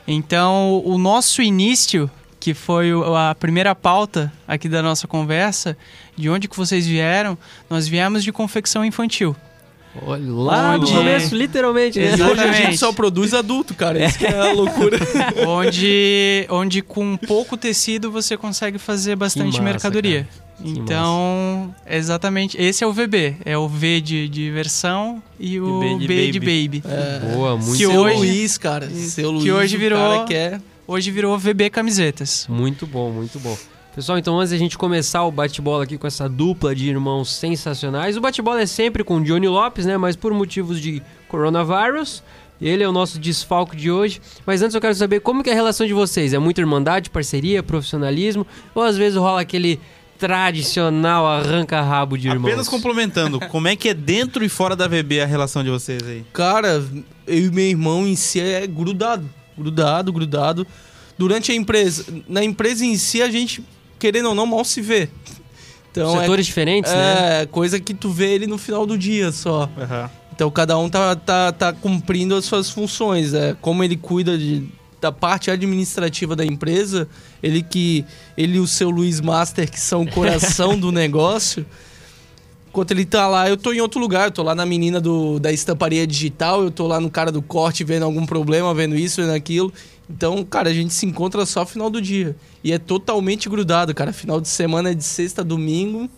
Então, o nosso início, que foi a primeira pauta aqui da nossa conversa, de onde que vocês vieram, nós viemos de confecção infantil. Olha, lá onde... no começo, literalmente. Né? Hoje a gente só produz adulto, cara. Isso é. que é a loucura. onde, onde com pouco tecido você consegue fazer bastante massa, mercadoria. Cara. Então, exatamente, esse é o VB. É o V de, de versão e o B de, B baby. de baby. É. Boa, muito que hoje, Luiz, cara. Seu Luiz, que hoje virou, que é... hoje virou VB camisetas. Muito bom, muito bom. Pessoal, então antes da gente começar o bate-bola aqui com essa dupla de irmãos sensacionais, o bate-bola é sempre com o Johnny Lopes, né? Mas por motivos de coronavírus, ele é o nosso desfalque de hoje. Mas antes eu quero saber como que é a relação de vocês. É muita irmandade, parceria, profissionalismo? Ou às vezes rola aquele tradicional arranca-rabo de irmãos. Apenas complementando, como é que é dentro e fora da VB a relação de vocês aí? Cara, eu e meu irmão em si é grudado, grudado, grudado. Durante a empresa, na empresa em si a gente, querendo ou não, mal se vê. Então, Setores é, diferentes, é, né? É, coisa que tu vê ele no final do dia só. Uhum. Então cada um tá, tá, tá cumprindo as suas funções. É, como ele cuida de da parte administrativa da empresa, ele que ele e o seu Luiz Master, que são o coração do negócio. Enquanto ele tá lá, eu tô em outro lugar, eu tô lá na menina do, da estamparia digital, eu tô lá no cara do corte vendo algum problema, vendo isso, vendo aquilo. Então, cara, a gente se encontra só final do dia. E é totalmente grudado, cara. Final de semana é de sexta a domingo.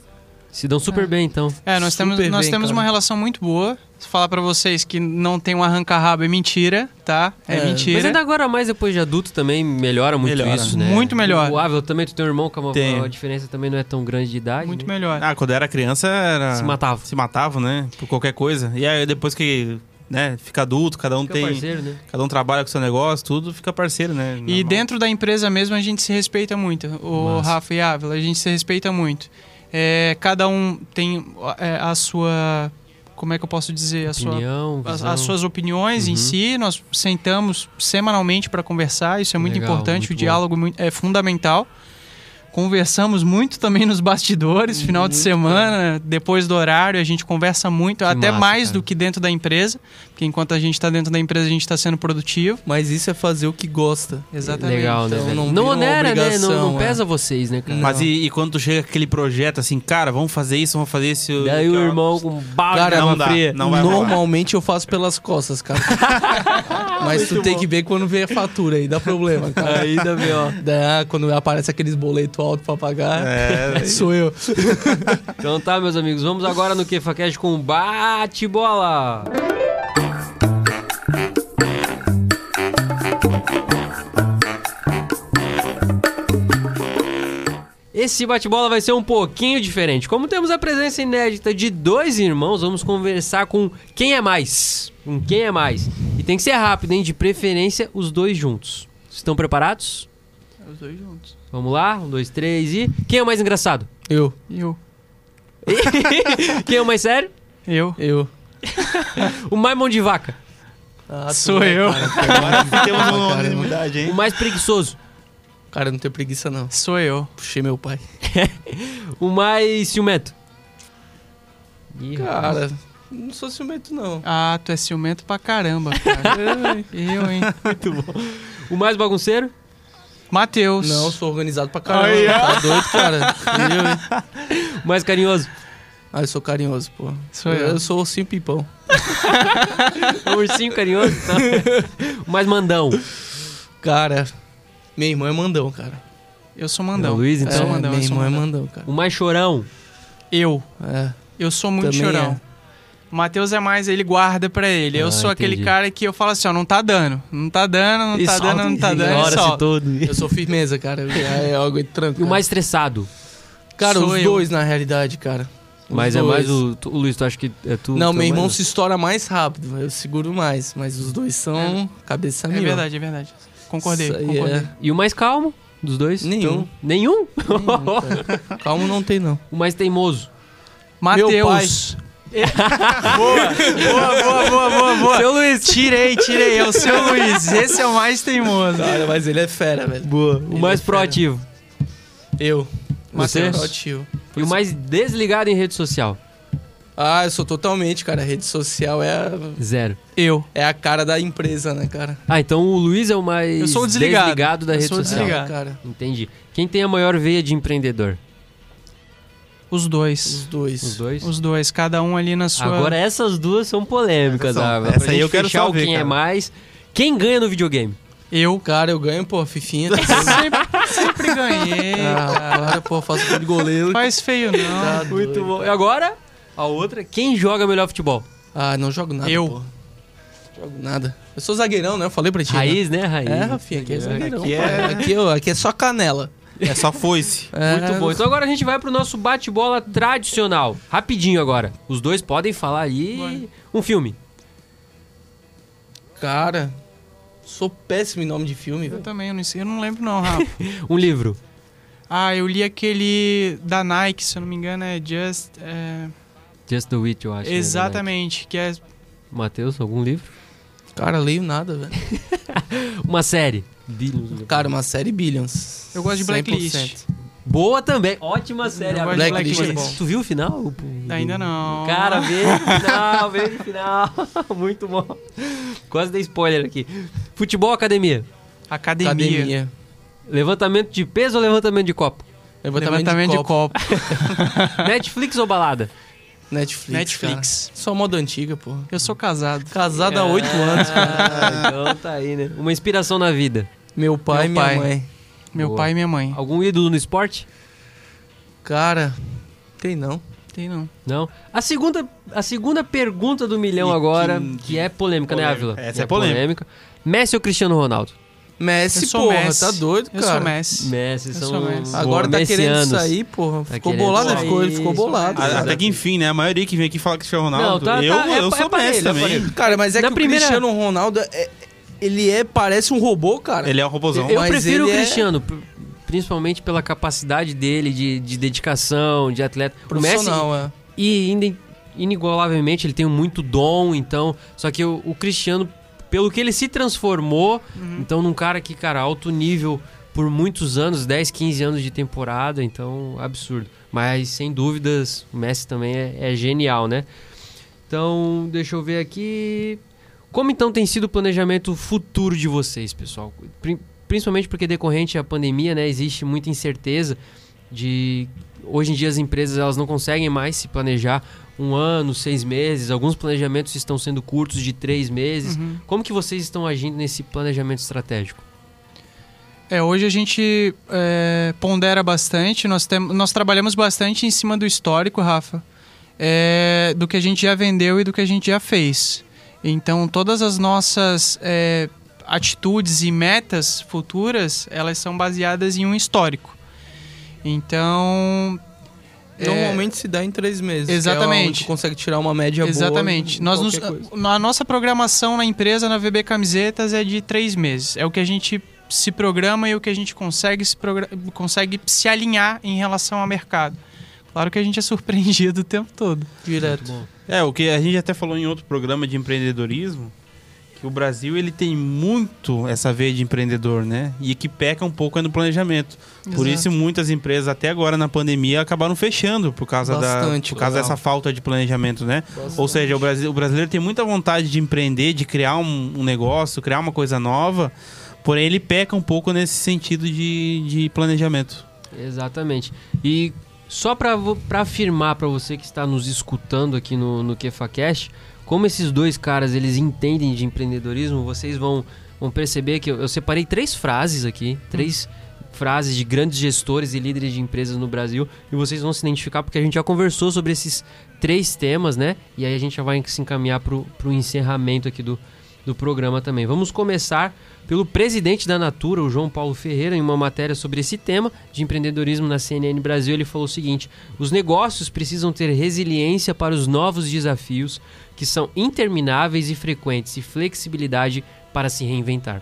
Se dão super é. bem, então. É, nós super temos, nós bem, temos uma relação muito boa. Se falar para vocês que não tem um arranca-rabo é mentira, tá? É, é, mentira. Mas ainda agora mais depois de adulto também melhora muito melhora. isso, né? Muito melhor. O Ável também, tu tem um irmão com uma, a diferença também não é tão grande de idade. Muito né? melhor. Ah, quando era criança era... Se matava. Se matava, né? Por qualquer coisa. E aí depois que né, fica adulto, cada um Fica tem. parceiro, né? Cada um trabalha com seu negócio, tudo fica parceiro, né? E Normal. dentro da empresa mesmo a gente se respeita muito. O Massa. Rafa e a Ávila, a gente se respeita muito. É, cada um tem é, a sua. Como é que eu posso dizer? A sua, Opinião, as, visão. as suas opiniões em Uhum. si. Nós sentamos semanalmente para conversar. Isso é muito Legal, importante. muito o bom. diálogo mui- é fundamental. Conversamos muito também nos bastidores, final de semana, depois do horário, a gente conversa muito, até massa, mais cara. do que dentro da empresa, porque enquanto a gente está dentro da empresa, a gente está sendo produtivo. Mas isso é fazer o que gosta. Exatamente. Legal, né? Então não Não, onera, né? Não, não é. pesa vocês, né, cara? Mas e, e quando tu chega aquele projeto assim, cara, vamos fazer isso, vamos fazer isso. Daí o irmão com balde Cara, não dá, fria. não vai rolar. Normalmente eu faço pelas costas, cara. Mas tu tem que ver quando vem a fatura aí, dá problema, cara. Ainda bem, ó. Dá, quando aparece aqueles boletos altos pra pagar, É, sou eu. Então tá, meus amigos, vamos agora no KefaCast com bate-bola. Esse bate-bola vai ser um pouquinho diferente. Como temos a presença inédita de dois irmãos, vamos conversar com quem é mais. Com quem é mais. E tem que ser rápido, hein? De preferência, os dois juntos. Estão preparados? Os dois juntos. Vamos lá? Um, dois, três e. Quem é o mais engraçado? Eu, Eu. quem é o mais sério? Eu. eu. O mais mão de vaca. Ah, Sou é, eu. Cara, Agora temos uma unanimidade, O hein? mais preguiçoso. Cara, não tenho preguiça não. Sou eu. Puxei meu pai. O mais ciumento. Ih, rapaz. Cara, não sou ciumento não. Ah, tu é ciumento pra caramba, cara. eu, hein? O mais bagunceiro. Matheus. Não, sou organizado pra caramba. Tá doido, cara? Eu, hein? O mais carinhoso. Ah, eu sou carinhoso, pô. Sou eu. Eu sou o sim pipão. O ursinho carinhoso. tá? O mais mandão. Cara, minha irmã é mandão, cara. Eu sou É mandão. o Luiz, então? Eu é, sou mandão, minha eu sou irmã é mandão. mandão, cara. O mais chorão. Eu. É. Eu sou muito Também chorão. O Matheus é mais, ele guarda pra ele. Eu Ah, sou aquele entendi. cara que eu falo assim, ó, não tá dando. Não tá dando, não E tá solta, dando, não tá dando. e solta. todo. Eu sou firmeza, cara. Eu- É algo de tranco. E o mais estressado. Cara, Sou os eu. dois, na realidade, cara. Os Mas é dois. mais o. tu- o Luiz, tu acha que é tu? Não, tu é meu irmão mais- se estoura mais rápido. Eu seguro mais. Mas os dois são cabeça É mil. verdade, é verdade. Concordei, concordei. é- E o mais calmo dos dois? Nenhum. Nenhum? Nenhum, cara. Calma, não tem, não. O mais teimoso. Matheus. boa, boa, boa, boa, boa, boa. Seu Luiz. Tirei, tirei. É o seu Luiz. Esse é o mais teimoso. Cara, mas ele é fera, velho. Boa. O Ele mais é proativo. Eu. Matheus. Proativo. E o mais desligado em rede social. Ah, eu sou totalmente, cara. A rede social é a, Zero. Eu. é a cara da empresa, né, cara? Ah, então o Luiz é o mais Eu sou o desligado. da Eu rede sou social. desligado. Cara, Entendi. Quem tem a maior veia de empreendedor? Os dois. os dois. Os dois? Os dois, cada um ali na sua. Agora essas duas são polêmicas, Essas são. Essa Pra aí eu quero saber, quem é cara. mais. Quem ganha no videogame? Eu Cara, eu ganho, pô, fifinha. sempre, sempre ganhei. ah, cara. pô, faço gol de goleiro. Faz feio, não. Tá Muito doido. bom. E agora, a outra. Quem joga melhor futebol? Ah, não jogo nada, Eu. pô. Jogo nada. Eu sou zagueirão, né? Eu falei pra ti. né? Raiz, né, Raiz? É, Rafinha, aqui é zagueirão. Aqui é- Aqui, ó, aqui é só canela. É só foice. É, Muito bom. Então agora a gente vai pro nosso bate-bola tradicional. Rapidinho agora. Os dois podem falar aí um filme. Cara, sou péssimo em nome de filme, Eu velho. também, eu não, sei, eu não lembro não, Rafa. Um livro. ah, eu li aquele da Nike, se eu não me engano, é Just... é, Just do It, eu acho. né, exatamente, que é... Matheus, algum livro? Cara, leio nada, velho. Uma série. Billions. Cara, uma série Billions. Eu gosto de Blacklist. Boa também. Ótima série. De Blacklist é. Tu viu o final? Ainda não. Cara, veio no final, veio no final. Muito bom. Quase dei spoiler aqui. Futebol, academia. Academia. Academia. Levantamento de peso ou levantamento de copo? Levantamento, Levantamento de de copo. copo. Netflix ou balada? Netflix. Netflix. cara. Só moda antiga, pô. Eu sou casado. Casado há oito anos, cara. Ah, então tá aí, né? Uma inspiração na vida. Meu pai e Meu minha pai. mãe. Meu Boa. pai e minha mãe. Algum ídolo no esporte? Cara, tem não. Tem não. Não. A segunda, a segunda pergunta do milhão E agora, que- que, é polêmica, né, Polêmica. Ávila? Essa é polêmica. Messi ou Cristiano Ronaldo? Messi, Eu sou porra, Messi. tá doido, Eu cara. sou Messi. Messi Eu são sou Messi. Agora tá querendo sair, porra. Tá ficou bolado, sair, ficou, ele ficou sou bolado. Cara. Até que enfim, né? A maioria que vem aqui fala Cristiano Ronaldo. Não, tá- eu tá- é eu sou é Messi ele, é pra também. Cara, mas é Na que primeira- o Cristiano Ronaldo, é- ele é, parece um robô, cara. Ele é um robôzão. Eu Mas prefiro o ele é- Cristiano, pr- principalmente pela capacidade dele de, de dedicação, de atleta. O Messi, profissional, é. e ainda inigualavelmente ele tem muito dom, então. Só que o, o Cristiano, pelo que ele se transformou, então num cara que, cara, alto nível por muitos anos, 10, 15 anos de temporada, então absurdo. Mas sem dúvidas, o Messi também é, é genial, né? Então, deixa eu ver aqui. Como então tem sido o planejamento futuro de vocês, pessoal? Pri- Principalmente porque decorrente à pandemia, né, existe muita incerteza de hoje em dia as empresas elas não conseguem mais se planejar um ano, seis meses. Alguns planejamentos estão sendo curtos de três meses. Uhum. Como que vocês estão agindo nesse planejamento estratégico? É, hoje a gente é, pondera bastante, nós, tem, nós trabalhamos bastante em cima do histórico, Rafa, é, do que a gente já vendeu e do que a gente já fez. Então, todas as nossas é, atitudes e metas futuras, elas são baseadas em um histórico. Então... é, Normalmente se dá em três meses. que é Exatamente. onde tu consegue tirar uma média Exatamente. boa. Nós nos- a nossa programação na empresa, na VB Camisetas, é de três meses. É o que a gente se programa e o que a gente consegue se, progra- consegue se alinhar em relação ao mercado. Claro que a gente é surpreendido o tempo todo. Direto. É, o que a gente até falou em outro programa de empreendedorismo, que o Brasil ele tem muito essa veia de empreendedor, né? E que peca um pouco no planejamento. Por Exato. isso muitas empresas até agora na pandemia acabaram fechando por causa Bastante, da por causa legal. dessa falta de planejamento, né? Ou seja, o, Brasil, o brasileiro tem muita vontade de empreender, de criar um, um negócio, criar uma coisa nova, porém ele peca um pouco nesse sentido de, de planejamento. Exatamente. E só para afirmar para você que está nos escutando aqui no, no KefaCast, como esses dois caras eles entendem de empreendedorismo, vocês vão, vão perceber que eu, eu separei três frases aqui, três frases de grandes gestores e líderes de empresas no Brasil, e vocês vão se identificar porque a gente já conversou sobre esses três temas, né? E aí a gente já vai se encaminhar para o encerramento aqui do, do programa também. Vamos começar pelo presidente da Natura, o João Paulo Ferreira, em uma matéria sobre esse tema de empreendedorismo na CNN Brasil. Ele falou o seguinte: os negócios precisam ter resiliência para os novos desafios, que são intermináveis e frequentes, e flexibilidade para se reinventar.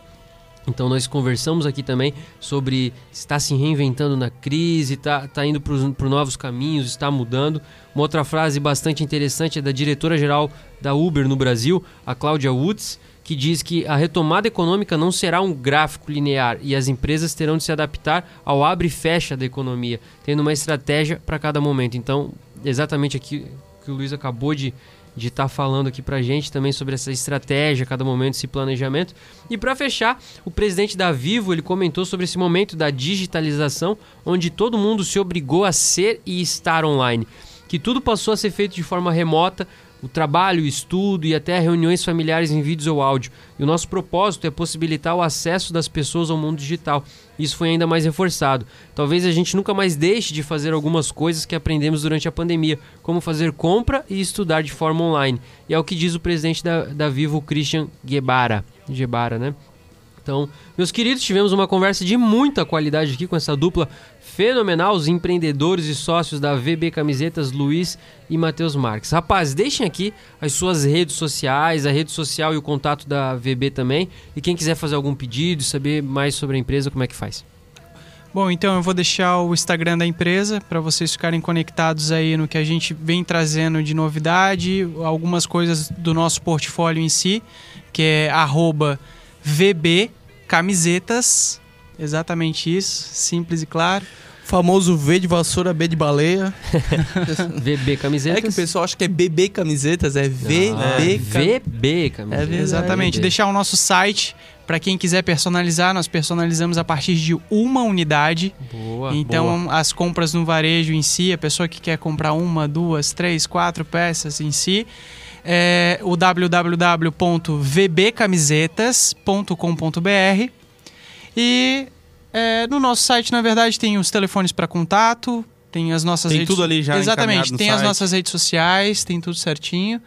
Então nós conversamos aqui também sobre está se reinventando na crise, está tá indo para novos caminhos, está mudando. Uma outra frase bastante interessante é da diretora-geral da Uber no Brasil, a Cláudia Woods, que diz que a retomada econômica não será um gráfico linear e as empresas terão de se adaptar ao abre e fecha da economia, tendo uma estratégia para cada momento. Então, exatamente aqui que o Luiz acabou de de estar falando aqui pra gente também sobre essa estratégia, cada momento, esse planejamento. E para fechar, o presidente da Vivo, ele comentou sobre esse momento da digitalização, onde todo mundo se obrigou a ser e estar online, que tudo passou a ser feito de forma remota, o trabalho, o estudo e até reuniões familiares em vídeos ou áudio. E o nosso propósito é possibilitar o acesso das pessoas ao mundo digital. Isso foi ainda mais reforçado. Talvez a gente nunca mais deixe de fazer algumas coisas que aprendemos durante a pandemia, como fazer compra e estudar de forma online. E é o que diz o presidente da, da Vivo, Christian Gebara. Gebara, né? Então, meus queridos, tivemos uma conversa de muita qualidade aqui com essa dupla fenomenal, os empreendedores e sócios da VB Camisetas, Luiz e Matheus Marques. Rapaz, deixem aqui as suas redes sociais, a rede social e o contato da VB também. E quem quiser fazer algum pedido, saber mais sobre a empresa, como é que faz? Bom, então eu vou deixar o Instagram da empresa para vocês ficarem conectados aí no que a gente vem trazendo de novidade, algumas coisas do nosso portfólio em si, que é arroba VB Camisetas. Exatamente isso, simples e claro. Famoso V de vassoura, B de baleia. VB Camisetas. É que o pessoal acha que é BB camisetas, é VB Ah, camisetas. VB Camisetas. É. Exatamente. VB. Deixar o nosso site para quem quiser personalizar, nós personalizamos a partir de uma unidade. Boa. então, boa. as compras no varejo em si, a pessoa que quer comprar uma, duas, três, quatro peças em si, é o www.vbcamisetas.com.br e é, no nosso site, na verdade, tem os telefones para contato, tem as nossas Tem redes tudo ali já Exatamente, tem as site. nossas redes sociais, tem tudo certinho.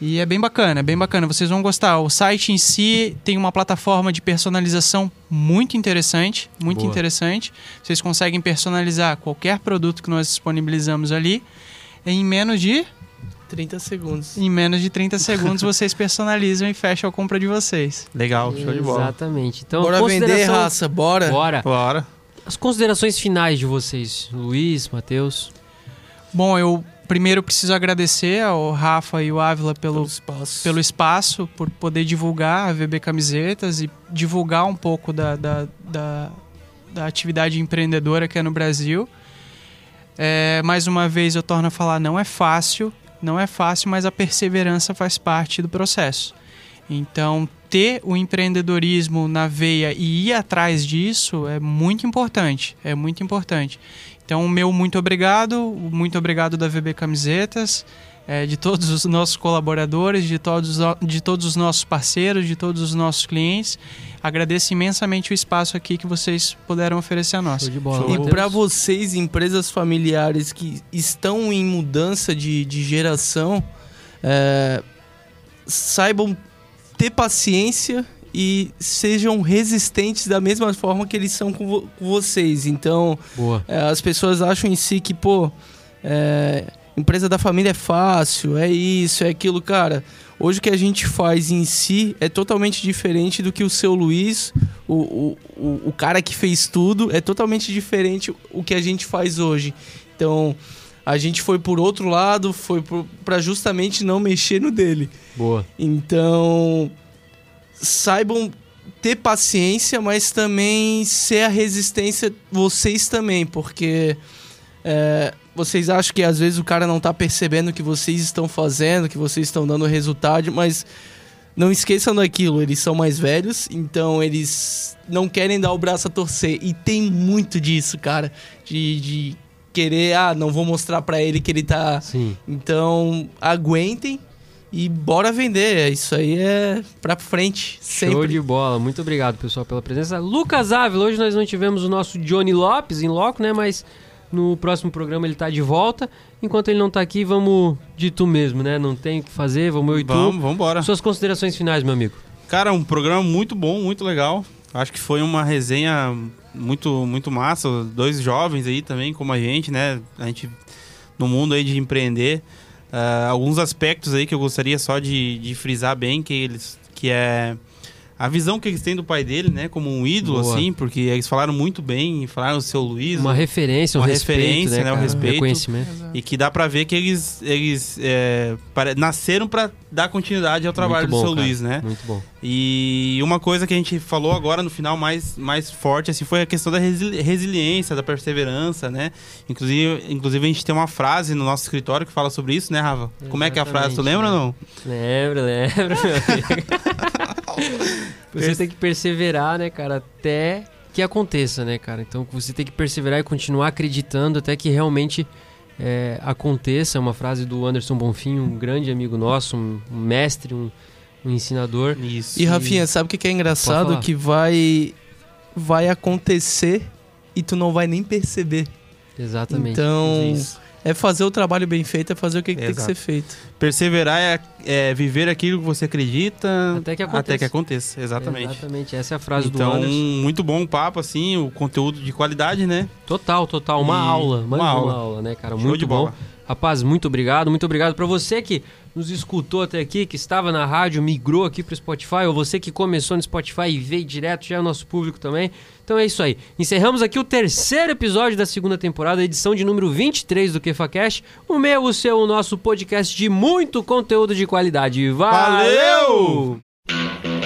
E é bem bacana, é bem bacana. Vocês vão gostar. O site em si tem uma plataforma de personalização muito interessante, muito Boa. interessante. Vocês conseguem personalizar qualquer produto que nós disponibilizamos ali em menos de 30 segundos. em menos de 30 segundos vocês personalizam e fecham a compra de vocês. Legal, show de bola. Exatamente. Então, Bora vender, raça, bora. Bora. Bora. As considerações finais de vocês, Luiz, Matheus. Bom, eu primeiro preciso agradecer ao Rafa e o Ávila pelo, Pelo espaço. pelo espaço, por poder divulgar a VB Camisetas e divulgar um pouco da, da, da, da atividade empreendedora que é no Brasil. É, mais uma vez eu torno a falar, não é fácil, não é fácil, mas a perseverança faz parte do processo. Então, ter o empreendedorismo na veia e ir atrás disso é muito importante, é muito importante. Então, o meu muito obrigado, muito obrigado da VB Camisetas, é, de todos os nossos colaboradores, de todos, os- de todos os nossos parceiros, de todos os nossos clientes. Agradeço imensamente o espaço aqui que vocês puderam oferecer a nós. Show de bola. Show. E para vocês, empresas familiares que estão em mudança de, de geração, é, saibam ter paciência e sejam resistentes da mesma forma que eles são com, vo- com vocês. Então, Boa. é, as pessoas acham em si que, pô, é, empresa da família é fácil, é isso, é aquilo, cara. Hoje o que a gente faz em si é totalmente diferente do que o seu Luiz, o, o, o, o cara que fez tudo, é totalmente diferente o que a gente faz hoje. Então, a gente foi por outro lado, foi para justamente não mexer no dele. Boa. Então, saibam ter paciência, mas também ser a resistência vocês também, porque é, vocês acham que às vezes o cara não tá percebendo o que vocês estão fazendo, que vocês estão dando resultado, mas não esqueçam daquilo, eles são mais velhos, então eles não querem dar o braço a torcer. E tem muito disso, cara, de, de querer, ah, não vou mostrar pra ele que ele tá Sim. então, aguentem e bora vender. Isso aí é pra frente, Show sempre. de bola. Muito obrigado, pessoal, pela presença. Lucas Ávila, hoje nós não tivemos o nosso Johnny Lopes em loco, né? Mas no próximo programa ele tá de volta. Enquanto ele não tá aqui, vamos de tu mesmo, né? Não tem o que fazer, vamos eu e tu. Vamos, vamos embora. Suas considerações finais, meu amigo. Cara, um programa muito bom, muito legal. Acho que foi uma resenha muito, muito massa. Dois jovens aí também, como a gente, né? A gente no mundo aí de empreender. Ah, alguns aspectos aí que eu gostaria só de, de frisar bem, que eles. Que é a visão que eles têm do pai dele, né? Como um ídolo, Boa. assim, porque eles falaram muito bem, falaram do seu Luiz. Uma referência, um Uma respeito, referência, né, né, um cara? respeito. Reconhecimento. E que dá pra ver que eles, eles é, pare- nasceram pra dar continuidade ao trabalho bom, do seu cara. Luiz, né? Muito bom. E uma coisa que a gente falou agora no final mais, mais forte assim foi a questão da resili- resiliência, da perseverança, né? Inclusive, inclusive a gente tem uma frase no nosso escritório que fala sobre isso, né, Rafa? Como é que é a frase? Tu lembra ou né? não? Lembra, lembra, meu amigo. você tem que perseverar, né, cara, até que aconteça, né, cara? Então você tem que perseverar e continuar acreditando até que realmente é, aconteça. É Uma frase do Anderson Bonfim, um grande amigo nosso, um, um mestre, um, um ensinador. Isso. E Rafinha, sabe o que que é engraçado? Que vai vai acontecer e tu não vai nem perceber. Exatamente. Então, Isso. É fazer o trabalho bem feito, é fazer o que, que tem que ser feito. Perseverar é, é viver aquilo que você acredita Até que aconteça. Até que aconteça, exatamente. Exatamente, essa é a frase do Então, Anderson. muito bom o papo, assim, o conteúdo de qualidade, né? Total, total. Uma E- aula. uma Mais uma aula. aula, né, cara? Show Muito de bom. bola. Rapaz, muito obrigado, muito obrigado para você que nos escutou até aqui, que estava na rádio, migrou aqui pro Spotify, ou você que começou no Spotify e veio direto, já é o nosso público também. Então é isso aí. Encerramos aqui o terceiro episódio da segunda temporada, edição de número 23 do KefaCast. O meu, o seu, o nosso podcast de muito conteúdo de qualidade. Valeu! Valeu!